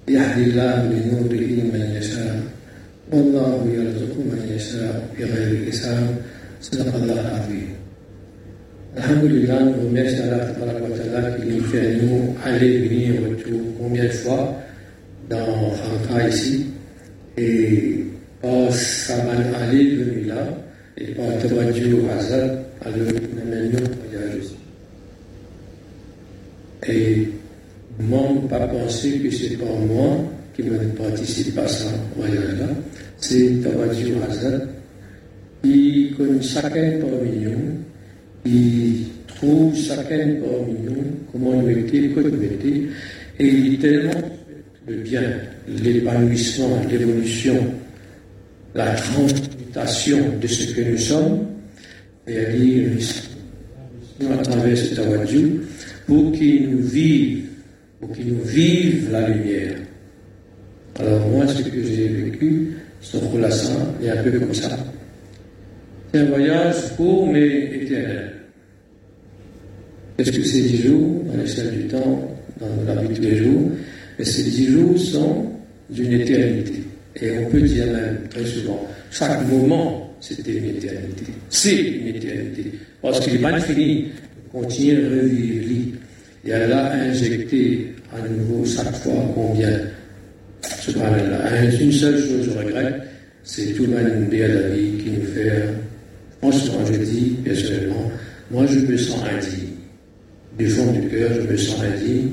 يهدي الله لنوره من يشاء. والله يرزق من يشاء بغير حساب. صدق الله العظيم. Alhamdulillah, nous remercions Allah Ta'ala qui nous fait nous aller venir retour combien dans Ranka ici. Et par Saman Ali venu là et par Tawadju au hasard à le nous voyage. Et ne pas penser que c'est pas moi qui me participe à ce voyage-là, c'est Tawadju Hazard qui connaît chacun parmi nous, qui trouve chacun parmi nous comment nous était, quoi nous était, et il dit tellement le bien, l'épanouissement, l'évolution, la transmutation de ce que nous sommes, et à dire à travers ce Tawadju, pour qu'ils nous vivent, pour qu'ils nous vivent la lumière. Alors moi, ce que j'ai vécu, c'est un relation est un peu comme ça. C'est un voyage court mais éternel. Est-ce que ces dix jours, à l'échelle du temps, dans la vie de tous les jours, et ces dix jours sont d'une éternité. Et on peut dire même très souvent, chaque moment, c'était une éternité. C'est une éternité. Parce qu'il n'est pas fini continue à revivre. Et elle a injecté à nouveau chaque fois combien. Une seule chose je regrette, c'est tout le monde de la vie qui nous fait. Franchement, je dis personnellement, moi je me sens indigne. Du fond du cœur, je me sens indigne.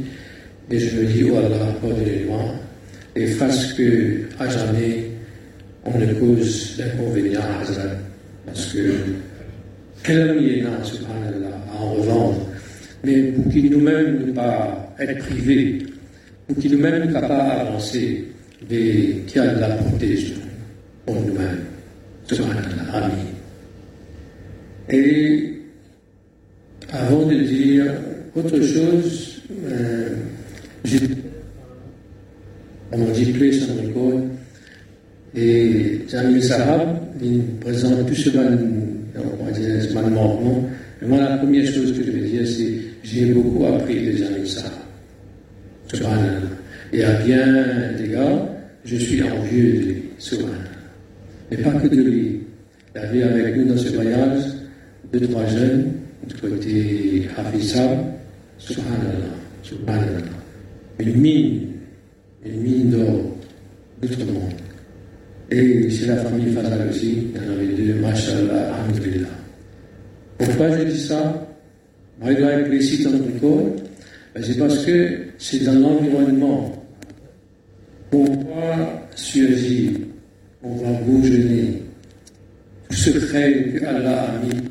Et je me dis, oh Allah, pardonnez-moi. Et fasse que, à jamais, on ne cause d'inconvénients à Hazrat. Parce que, quel là, subhanallah, à en revendre, mais pour qu'il nous-mêmes ne pas être privés, pour qu'il nous-mêmes ne pas avancer, mais qui a de la protection pour nous-mêmes. Subhanallah, amin. Et avant de dire autre chose, euh, on dit plus en école, et Jamil Sahab, il présente tout ce on va dire ce non? Mais moi, la première chose que je veux dire, c'est j'ai beaucoup appris de Jamil Sahab. Et à bien des gars, je suis envieux de lui, Mais pas que de lui. Il avait avec nous dans ce voyage deux, trois jeunes, du côté Hafizab, subhanallah, subhanallah. Une mine, une mine d'or, monde. Et chez la famille Fazal aussi, il y en avait deux, mashallah, alhamdulillah. Pourquoi je dis ça? Malgré précis dans le corps, c'est parce que c'est dans l'environnement qu'on va surgir, on va bourgeonner. Tout ce que Allah a mis,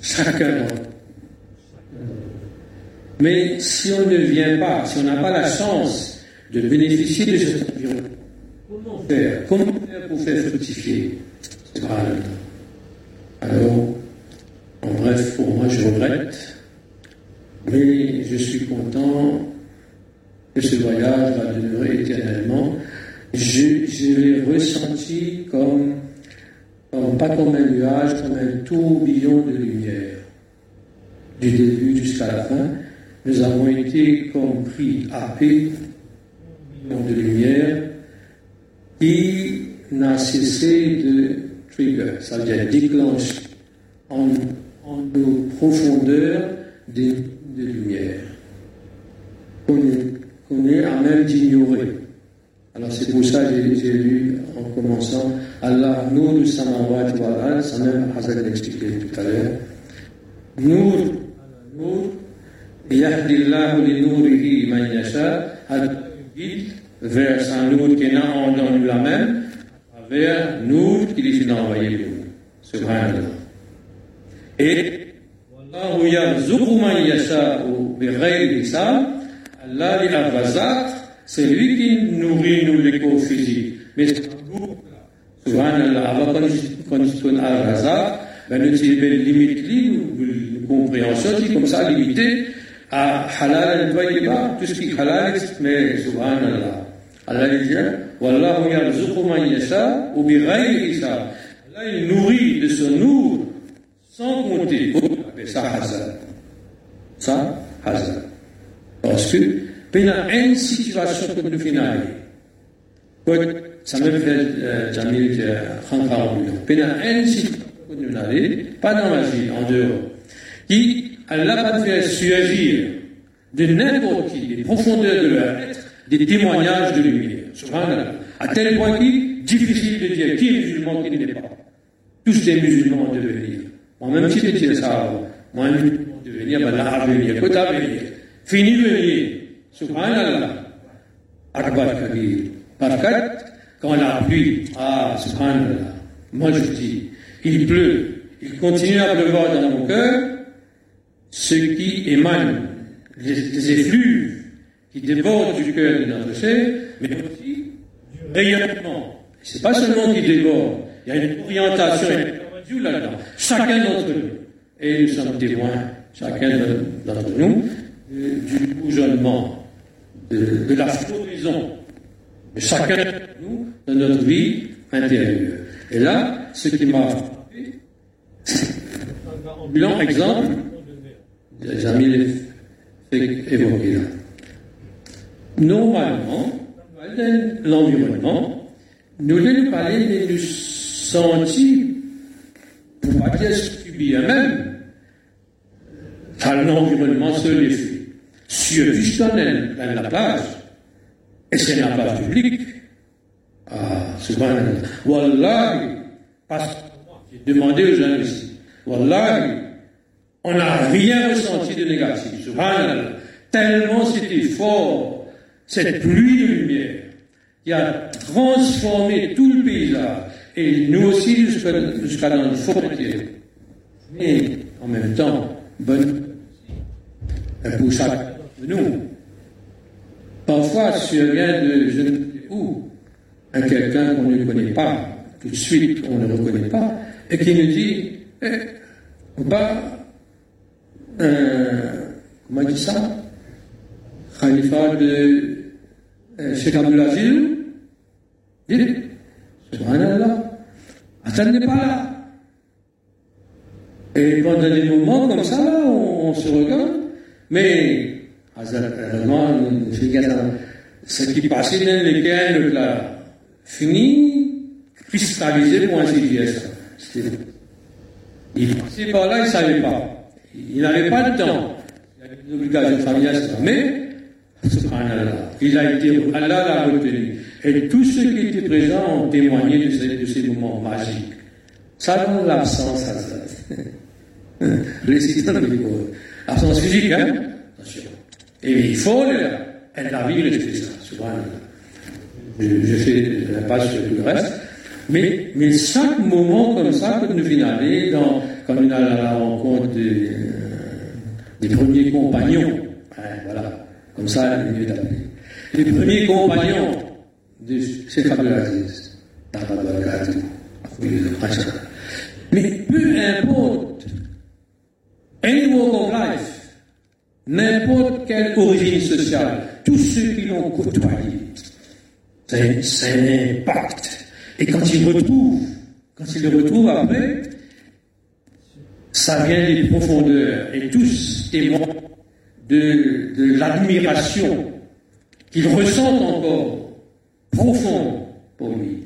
chacun d'entre mais si on ne vient pas, si on n'a pas la chance de bénéficier de cet environnement, comment faire? Comment faire pour faire fructifier Alors, en bref, pour moi, je regrette, mais je suis content que ce voyage va demeurer éternellement. Je, je l'ai ressenti comme, comme, pas comme un nuage, comme un tourbillon de lumière, du début jusqu'à la fin nous avons été compris à paix de lumière qui n'a cessé de trigger, ça veut dire déclencher en, en nos profondeurs de, de lumière qu'on est à même d'ignorer. Alors c'est pour ça que j'ai lu en commençant Allah, nous, nous sommes en wa ça même Hazal l'a expliqué tout à l'heure. Nous, nous, يهدي الله لنوره من يشاء guide vers un Nour qui est en dans la même vers Nour qu'il est envoyé pour nous. Subhanallah. Et والله يرزق من يشاء بغير حساب Allah dit Al-Razak, c'est lui qui nourrit nous les corps physiques. Mais Subhanallah, avant qu'on dise Al-Razak, ben nous avons une limite libre, une compréhension comme ça limitée, halal tayyiba, tout ce qui est halal, mais subhanallah. Allah dit, Wallahu yarzuqu man yasha ou bi hisab. Allah il nourrit de ce nour sans compter. Ça hasard. Ça. Parce que, pendant une situation que nous finissons, ça me fait Jamil Khankar pendant une situation que nous finissons, pas dans la vie, en dehors, qui Faire surgir de n'importe qui, des profondeurs de leur être, des témoignages de lumière. À tel point qu'il est difficile de dire qui est musulman, qui n'est pas. Tous des musulmans en devenir. Moi-même, si dire ça moi, un musulman en devenir, ben à venir, à venir. Fini de venir. Subhanallah. Akbar Kabir. Par contre, quand la pluie, ah, subhanallah. Moi, je dis, il pleut. Il continue à pleuvoir dans mon cœur ce qui émane des, effluves qui débordent du cœur de notre mais aussi du rayonnement. Ce n'est pas seulement qui déborde, il y a une orientation et là-dedans. Chacun d'entre nous. Et nous sommes témoins, chacun d'entre nous, du bourgeonnement, de, la floraison de chacun d'entre nous dans notre vie intérieure. Et là, ce qui m'a frappé, c'est un ambulant exemple Jamil là. Normalement, l'environnement, nous devons parler de nous sentir, pour pas dire subir même, par l'environnement sur les flux. Sur dans la plage, et c'est la plage publique. Ah, souvent, Wallah, parce que j'ai demandé aux gens ici, Wallah, on n'a rien ressenti de négatif. Tellement c'était fort, cette pluie de lumière qui a transformé tout le paysage, et nous aussi jusqu'à dans le frontière. Mais en même temps, bonne pour chacun de nous. Parfois, si on vient de je ne sais où, à quelqu'un qu'on ne connaît pas, tout de suite on ne reconnaît pas, et qui nous dit, eh, bah, comment dit ça Khalifa de euh, Sheikh Abdulaziz Dites, subhanallah, Hassan n'est pas là. Et pendant des moments comme ça, on, on se regarde, mais ce qui passait dans les gains, là, fini, cristallisé pour ainsi dire ça. Il passait par là, il ne savait pas. Il n'avait pas de temps. Il avait des obligations familiales, mais, subhanallah, il a été, Allah l'a retenu. Et tous ceux qui étaient présents ont témoigné de ces, de ces moments magiques. Ça dans l'absence, Récitant le Absence physique, hein Attention. Et il faut, elle, elle a vu ça. Souvent, je, je fais la page sur le reste. Mais, chaque moment comme ça, quand nous aller dans, quand on a la rencontre des, euh, premiers compagnons, hein, voilà, comme ça, il est. Les premiers compagnons de Cheikh Abdelaziz, mais peu importe, any walk life, n'importe quelle origine sociale, tous ceux qui l'ont côtoyé, c'est un impact. Et quand ils retrouvent, quand ils le retrouvent après, ça vient des profondeurs. Et tous témoignent de, de l'admiration qu'ils ressentent encore profonde pour lui.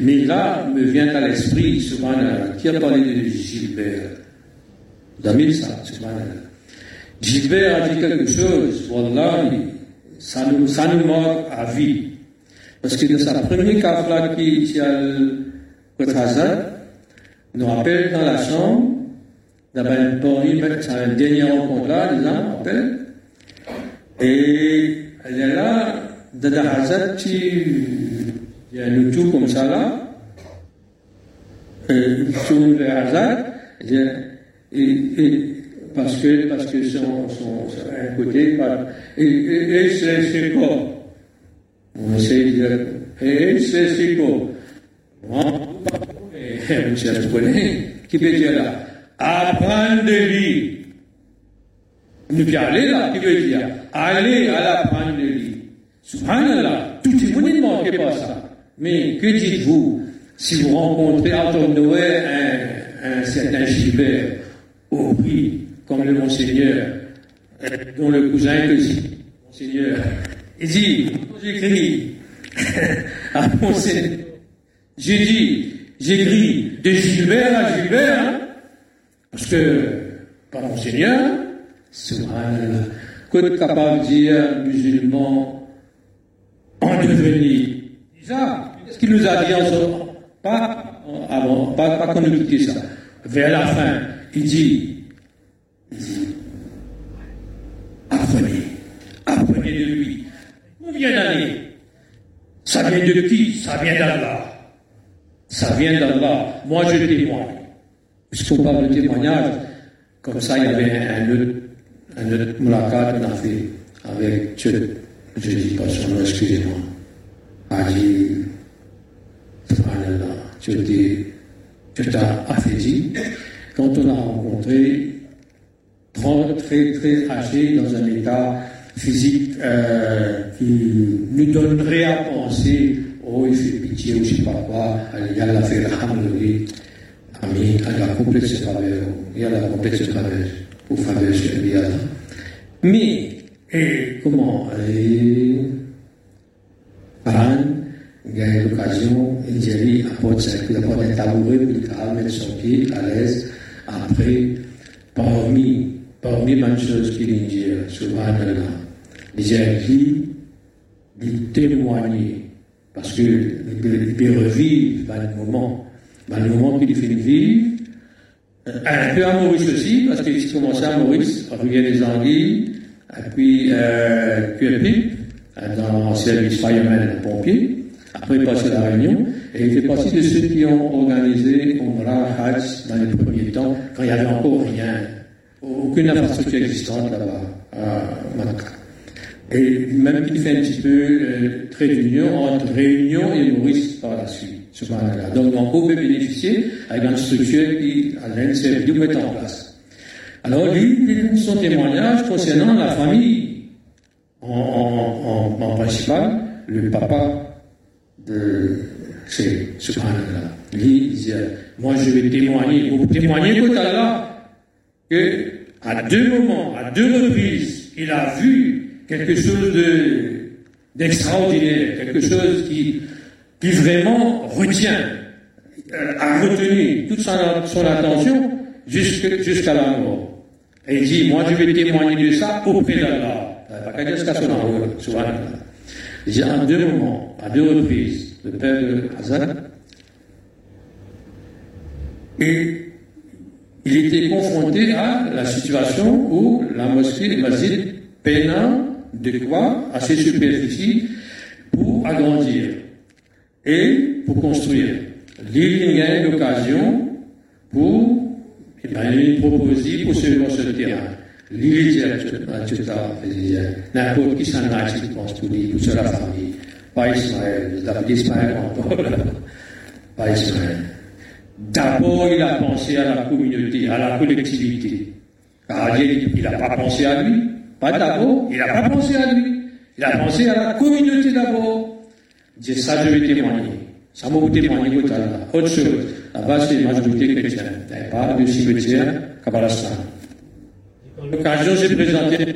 Mais là me vient à l'esprit, souvent, qui a parlé de Gilbert. Ça, souvent. Gilbert a dit quelque chose, voilà, ça nous, ça nous à vie. Parce que dans sa première kafla qui a le Hazard, nous rappelle dans la chambre, d'abord c'est un dernier rencontre là, les gens et est là, Hazard, il y a un outil comme ça là, sur le Hazard, et, et, parce que, parce que son, un côté, et, et, c'est quoi dire, et c'est ce qu'on. Monsieur Ascolé, qui veut dire là, apprendre de lui. Nous aller là, qui veut dire, aller à l'apprendre de lui. Subhanallah, tout monde ne manque pas ça. Mais que dites-vous? Si vous rencontrez Anton Noé un, un certain Gilbert au prix, comme le Monseigneur, dont le cousin que dit, Monseigneur, dit, j'écris à Monseigneur, j'ai dit, j'écris de Gilbert à Gilbert, hein, parce que, par Monseigneur, subhanallah, qu'être capable de dire musulman en devenir. Ça, ce qu'il nous a dit en ce pas avant, pas, pas quand nous quittait ça. Vers la fin, il dit, il dit, apprenez de lui. Combien d'années Ça vient de qui? Ça vient d'Allah. Ça vient d'Allah. Moi, je témoigne. Puisqu'on parle de témoignage, comme ça, il y avait un autre, un autre qu'on a fait avec, je ne dis pas son nom, excusez-moi, Ali, subhanallah, je dis, affaibli. Quand on a rencontré, très, très âgé, dans un état physique euh, qui nous donnerait à penser, oh, il fait pitié ou je sais pas quoi, il y a l'affaire Amin, il y a complexe travers, il y a la complexe travers, pour faveur le Mais, comment, il y a l'occasion, Njeri apporte ça, il apporte un tabouret, il mettre son pied à l'aise, après, parmi, parmi les choses qu'il dit, subhanallah, j'ai appris de témoigner, parce qu'il peut revivre dans le moment, dans le moment qu'il fait vivre, un peu à Maurice aussi, parce qu'il commençait à Maurice, à Rivière des Anguilles, et puis euh, dans le service fireman pompier, après il passait à la Réunion, et il fait partie de ceux qui ont organisé Omra Hajj dans les premiers temps, quand il n'y avait encore rien, aucune infrastructure existante là-bas, à Makkah. Et même il fait un petit peu euh, trait d'union entre Réunion et Maurice par la suite. Subhanallah. Donc on peut bénéficier avec une structure qui l'INSEF de mettre en place. Alors lui, son témoignage concernant la famille, en, en, principal, le papa de c'est Subhanallah. Lui, il disait, moi je vais témoigner, vous témoigner que Allah, que à deux moments, à deux reprises, il a vu quelque chose de, d'extraordinaire, quelque chose qui, qui vraiment retient, euh, a retenu toute son, attention jusqu'à, la mort. Et il dit, moi je vais témoigner de ça auprès d'Allah. Souvent. Il dit, en deux moments, à deux reprises, le père de Hazan, et il était confronté à la situation où la mosquée, le masjid, peinant de quoi, à ses superficies, pour agrandir et pour construire. L'île a l'occasion pour, eh il proposer pour pour ce terrain. L'île n'importe qui s'en a, qui pense pour lui, pour la famille. Pas Ismaël, David Ismaël encore, pas Ismaël. D'abord, il a pensé à la communauté, à la collectivité. Car il n'a pas pensé à lui. Pas d'abord, il n'a pas pensé à lui. Il a pensé à la communauté d'abord. Dit, ça, je vais témoigner. Ça m'a témoigner au. Autre chose. Là-bas, c'est la majorité chrétienne. Il pas de cimetière, Kabbalastan. L'occasion s'est présentée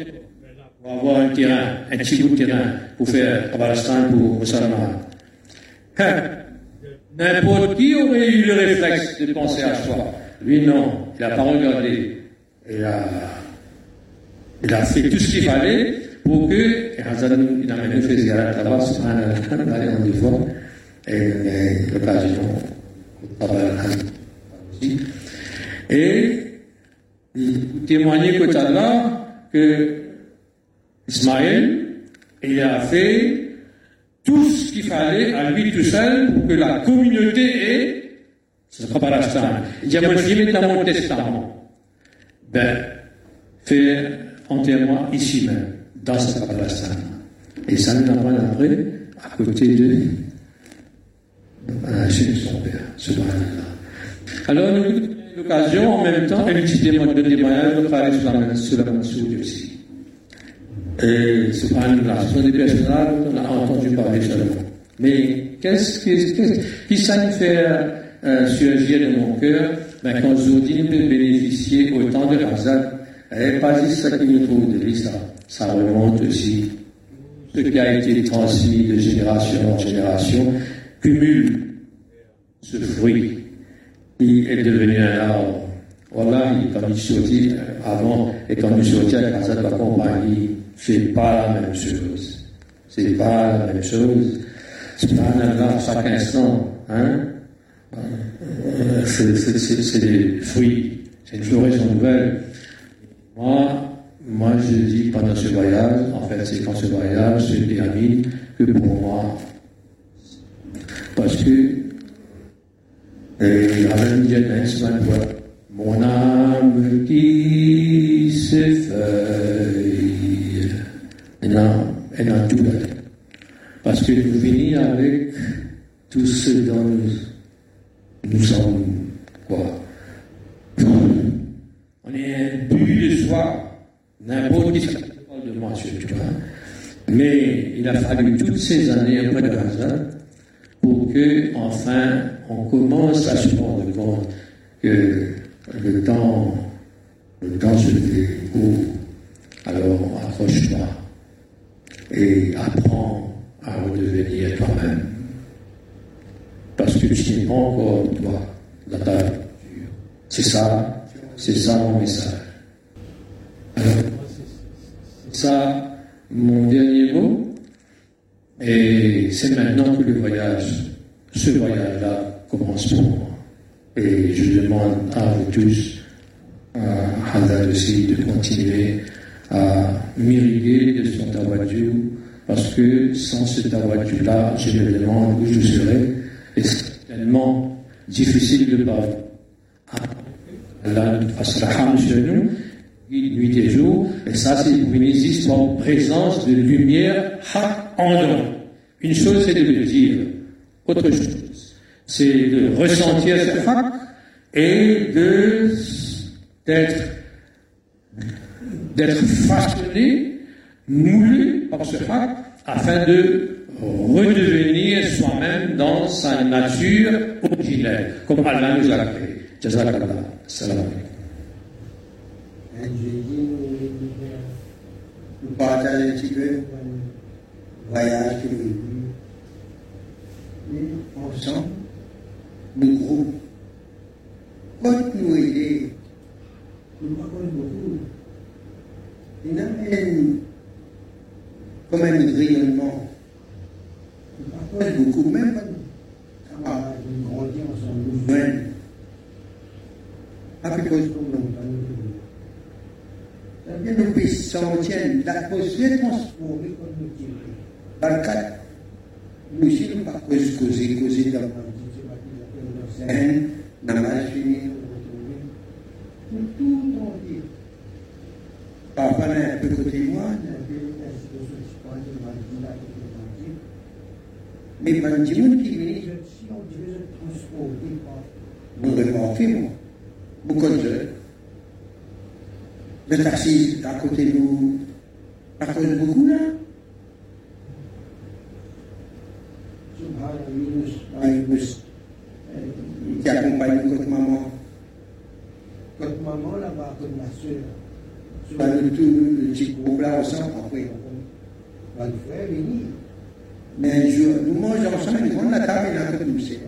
pour avoir un terrain, un petit bout de terrain pour faire Kabbalastan pour musulmans. N'importe qui aurait eu le réflexe de penser à soi. Lui, non. Il n'a pas regardé. Il a, il a fait tout ce qu'il fallait pour que, et Hazan, il a même fait ziyarat là-bas, d'aller en deux et l'occasion, au travail aussi. Et il témoignait que Allah, que Ismaël, il a fait tout ce qu'il fallait à lui tout seul pour que la communauté ait ce Kabbalastan. Il dit, moi je vais dans mon testament. Ben, faire enterrement ici même, dans ce Kabbalastan. Et ça nous apprend après, à côté de euh, chez son père, subhanallah. Alors, nous l'occasion, en même temps, un petit témoignage de témoignage de Farid Soudi aussi. Et subhanallah, ce sont des personnages qu'on a entendu parler seulement. Mais qu'est-ce qui, qu'est-ce qui ça me fait euh, surgir de mon cœur? Ben, quand Zoudine peut bénéficier autant de Razak Et juste ça qui nous trouve de l'islam, ça remonte aussi. Ce qui a été transmis de génération en génération cumule ce fruit qui est devenu un arbre. Voilà, quand il sortit avant, et quand il sortit Razak, la compagnie, c'est pas la même chose. C'est pas la même chose. C'est pas un chaque instant, hein. C'est des fruits, c'est une floraison nouvelle. Moi, moi, je dis pendant ce voyage, en fait, c'est quand ce voyage se termine que pour moi, parce que, et la même mon âme qui s'effeuille, elle elle a tout là. Parce que nous venons avec tout ce dont nous, nous sommes, quoi, n'importe qui de moi surtout. Mais il a fallu toutes ces années peu de hasard pour que, enfin, on commence à se rendre compte que le temps, le temps se fait court. Alors, accroche-toi et apprends à redevenir toi-même. Parce que tu n'es pas encore toi, dans ta C'est ça, c'est ça mon message. Alors, ça, mon dernier mot, et c'est maintenant que le voyage, ce voyage-là commence pour moi. Et je demande à vous tous, à Hadad aussi, de continuer à m'irriguer de son tawadju, parce que sans ce tawadju-là, je me demande où je serais, et c'est tellement difficile de parler. Allah fasse raham sur nous, nuit et jour, et ça c'est une en présence de lumière en nous. Une chose c'est de le dire, autre chose c'est de ressentir ce haq et de d'être façonné, moulé par ce haq afin de redevenir soi-même dans sa nature originelle, comme Allah nous a créé. Jazakallah. Salam. Nous partageons un petit peu voyage que nous eu ensemble, nous groupes. Quand nous aider, nous parlons beaucoup. Il y a un, comme un rayonnement. Nous parlons beaucoup, même quand nous grandissons ensemble, nous venons. Après cause pour longtemps, nous Ça vient nous puissions sentir l'atmosphère transformée comme nous tirons. Dans le cadre, nous ne pas cause causer, causer dans la scène, dans la machine, tout Le taxi à côté de nous, de beaucoup là. qui accompagne votre maman. Votre maman là-bas, comme ma soeur. Soit le tout, le petit groupe là ensemble, après. Va le frère venir. Mais un jour, nous mangeons ensemble, nous prenons la table et nous c'est.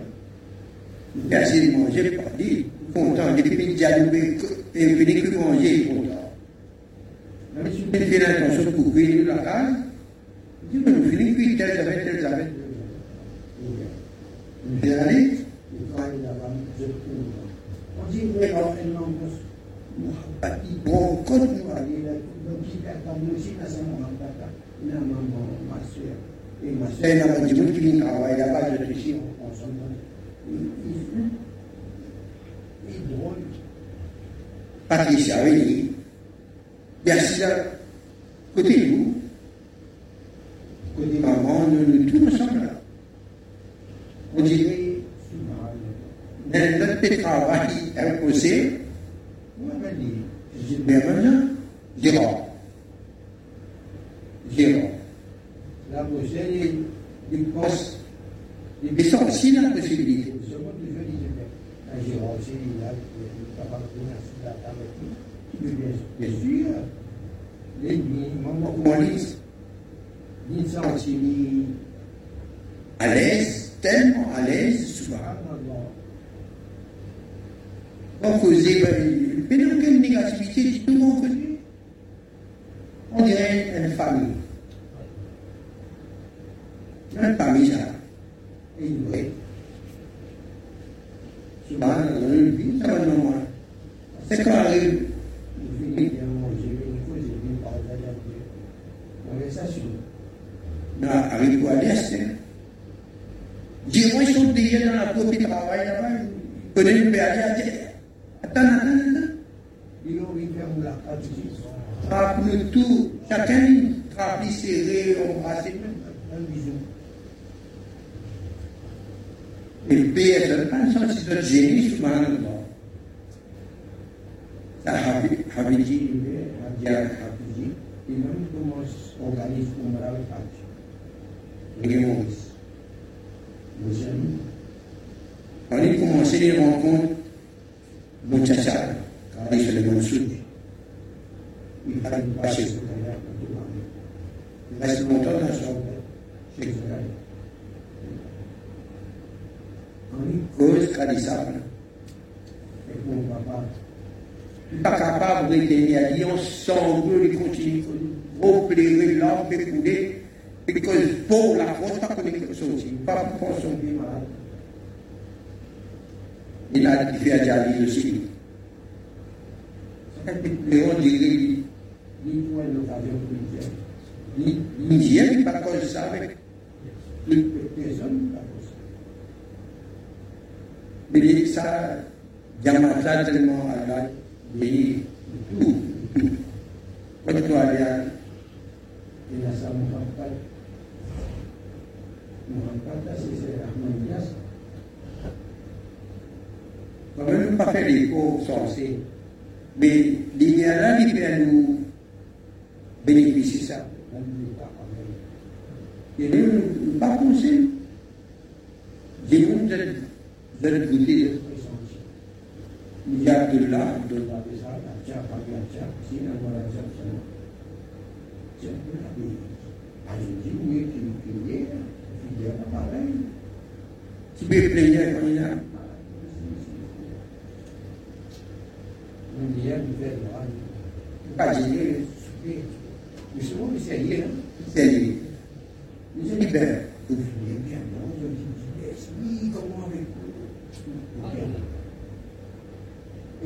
Merci de manger, pas dit, content, depuis midi à nous, et venez que manger, content. Même si vous faites l'intention pour cuire la case, vous dites, nous finissons cuire telle semaine, telle semaine. Vous allez, on dit, oui, alors, elle n'en pas. Bon, quand nous allons, donc, il y a comme nous aussi, dans ce moment, ma maman, ma soeur, et ma soeur, pas dit, vous je. Il côté côté maman, nous, nous tous ensemble là. On dirait, notre travail imposé, mais maintenant, zéro. Zéro. La il pense, mais ça aussi la possibilité. Bien sûr, les moments où on lit, ni senti ni à l'aise, tellement à l'aise, souvent. On causait, mais dans quelle négativité, tout le monde connu. On dirait une famille. Une famille, ça. Et oui. Souvent, dans une vie, ça va non C'est quand arrive, vous finissez bien manger, il faut bien partager à Dieu. Conversation. Non, arrive pour aller à Dis-moi, ils sont déjà dans la copie de travail là-bas, ils connaissent le aller à dire, attends, attends, attends. Ils ont envie de faire la carte. Rappelez tout, chacun travaille serré, embrassé, un bisou. Et le PS, pas un sens de génie, souvent, ça a dit, il a dit, et même comment on organise comme la Et Maurice. Nos amis. On a commencé les rencontres, mon tchatcha, quand il fait le bon sud. Il fallait passer sur la Il reste longtemps dans son chez On est cause traditionnelle. Et mon papa, pas capable de tenir à dire ensemble, il continue, opérer l'âme, écouler, et que pour la faute, pas connaître quelque chose, pas pour son bien malade. Il a fait à Djali aussi. Et on dirait, ni pour une occasion policière, ni ni pas cause de ça avec une personne, pas cause Mais ça, Yamata tellement à la jadi tout, tout. Kecuali Biasa Muhammad Muhammad c'est Ahmad Bias Quand même pas fait des cours censés Mais l'idéal il peut nous bénéficier ça Et nous, pas conseil J'ai vous de goûter Ya Abdullah, Abdullah besar, Acap, Abi Acap, Sina Mara Acap sana. Jadi Abi, Abi Jiwi, Kim Kim Ye, Dia apa lain? Sebab player punya. Dia juga doan. Kaji dia, Bisa pun bisa dia, bisa dia. Bisa dia. Dia dia, dia dia, dia kau mau ambil.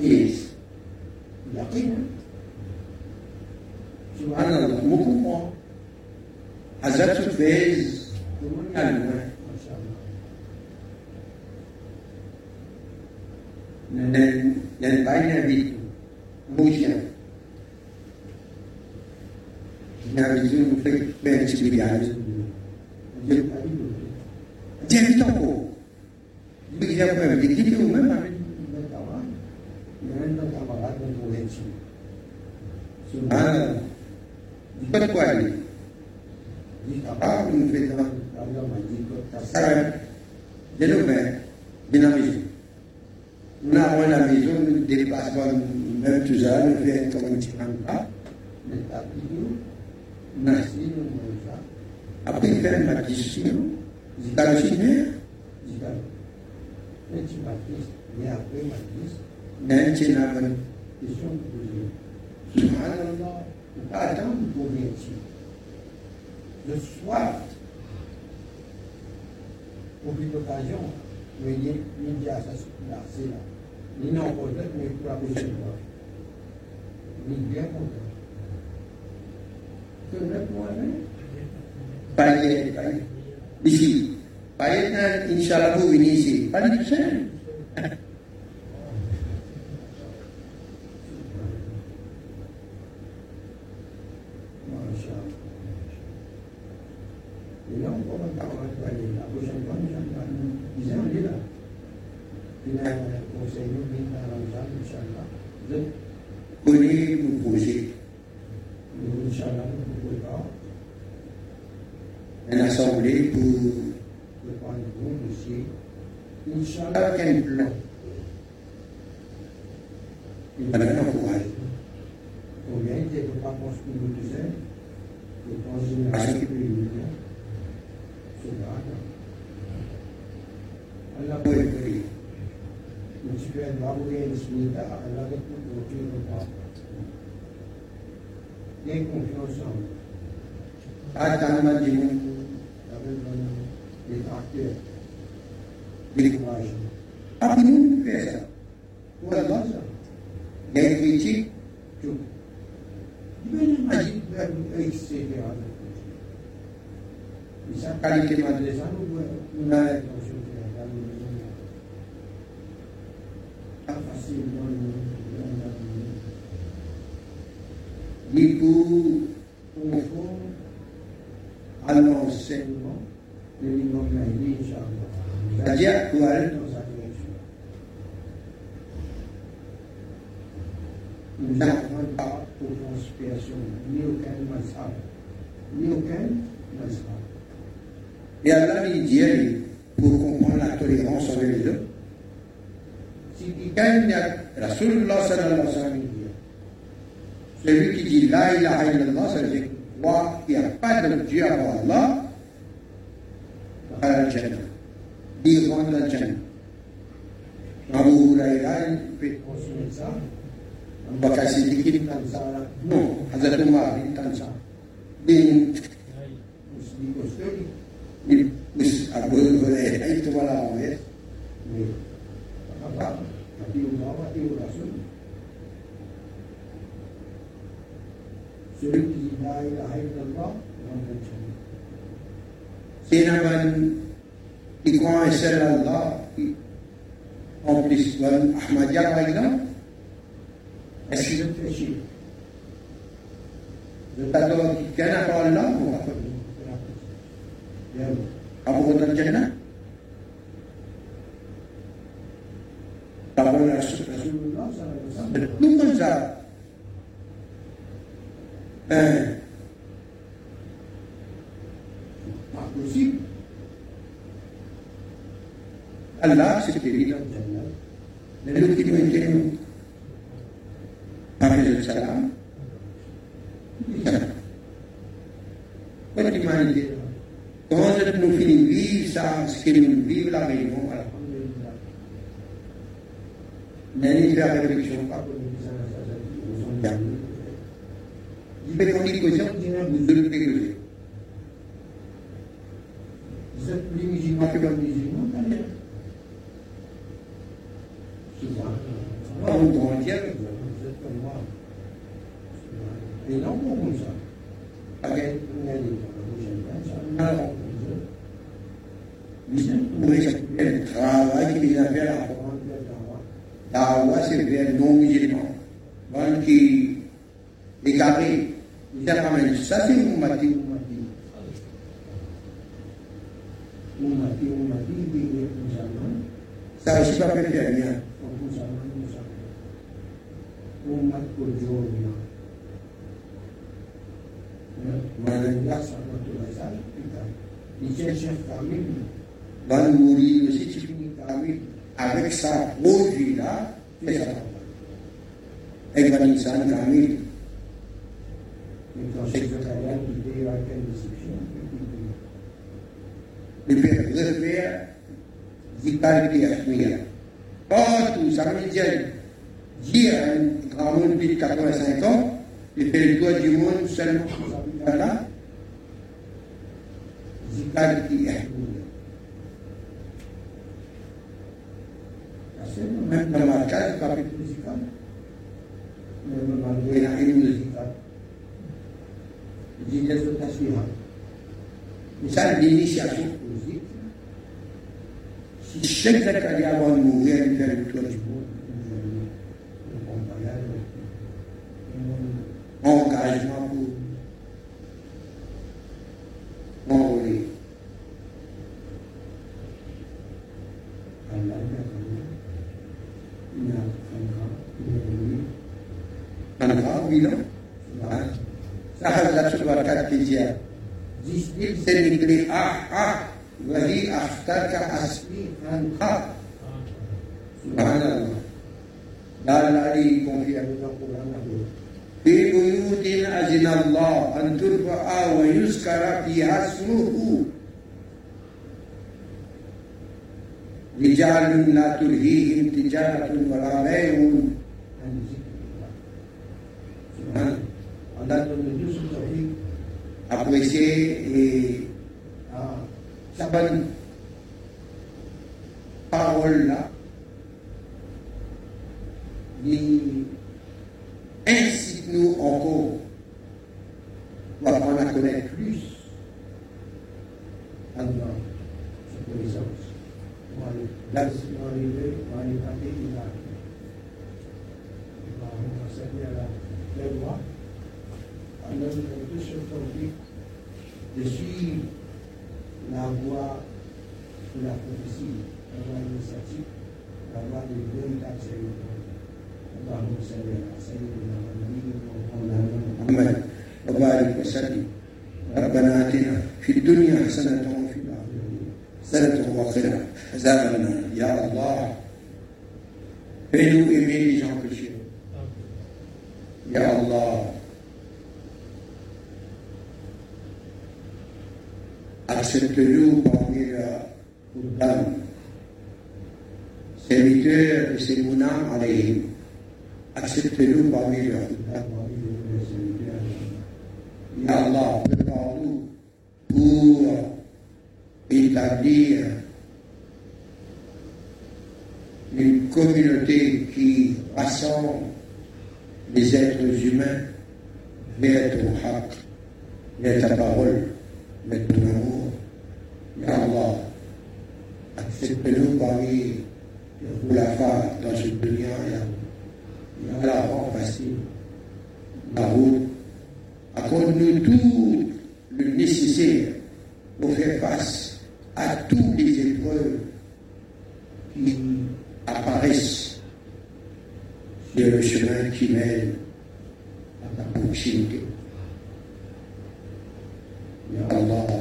Et il a pris, hein. Subhanallah, je comprends. Hazrat Soufez, calme, dan dan banyak di Musia. medici biliari Jadi kita tahu Bila kita tahu. Bila kita tahu Bila kita tahu Bila kita tahu Apa yang kita tahu. Jenuh kita tahu Bila kita tahu Bila kita tahu Bila kita tahu Bila kita tahu Bila kita tahu Bila kita tahu Bila kita tahu Bila kita tahu encas. Après, il fait un question, il a le chimère. Dan cinaban Subhanallah Adam converti Le soir Pour une occasion Venir midi à sa c'est là. Ni non content mais pour la prochaine fois Ni bien content Payet, payet. Isi. Payet na insya Allah ini isi. Paling un assemblée pour avec un plan. Il va donner un courage. À ce qui Allah boleh beri. Mensukai babu yang disminta Allah itu wujud Allah. Dia confiance en Ada majimu avec les acteurs de l'écourage. Apa nous fait ça? Pour Allah ça. Il y a une critique. Tout. Il y a une magie vers etc. Bisa qualité madrasah nous n'a ni pour confondre à l'enseignement de l'imam Mahdi, Inch'Allah. C'est-à-dire pour aller dans sa direction. Nous n'avons pas pour conspiration ni aucun mazhab, ni aucun mazhab. Et Allah quelqu'un Rasulullah sallallahu alayhi wa sallam celui qui dit La ilaha illallah, ça veut dire croire qu'il n'y a pas de Dieu avant Allah, à la Jannah. Il rentre la Jannah. Abu Huraira, il peut consommer ça. Bakar Siddiq, il tente ça. Non, Hazrat Umar, il tente ça. Il qui croit un seul Allah, qui en plus, Ahmadiyya par exemple, Allah, Mengendak sama Tuhan kita. Di chef kami, van mourir aussi, tu finis kami avec sa beau vie-là, c'est ça. Et van insan kami. Entonces, kalian diberikan description. Lebih refaire zikar di akhirnya. Oh, tout ça veut dire dire à un grand monde de 85 ans, il fait le tour du monde ويذكر رجال لا تلهيهم تجارة ولا بيع accepte-nous parmi la Qur'an serviteurs de ces mounams alayhim accepte-nous parmi la Qur'an Ya Allah prépare-nous pour établir une communauté qui rassemble les êtres humains vers ton haq, vers ta parole, vers ton amour. Ya Allah, accepte-nous parmi les roulafas dans ce dunya, Ya Allah, rend facile la route. Accorde-nous tout le nécessaire pour faire face à toutes les épreuves qui apparaissent sur le chemin qui mène à ta proximité. Allah,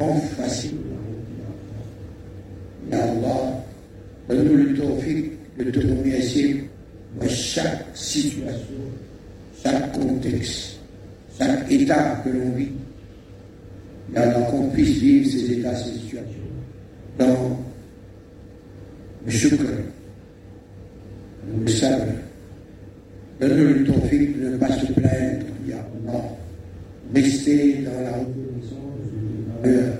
la route. Ya Allah, donne-nous le tawfiq de te remercier dans chaque situation, chaque contexte, chaque état que l'on vit. Ya Allah, qu'on puisse vivre ces états, ces situations dans le shukr, le sabre. Donne-nous le tawfiq de ne pas se plaindre, Ya Allah. Rester dans la reconnaissance du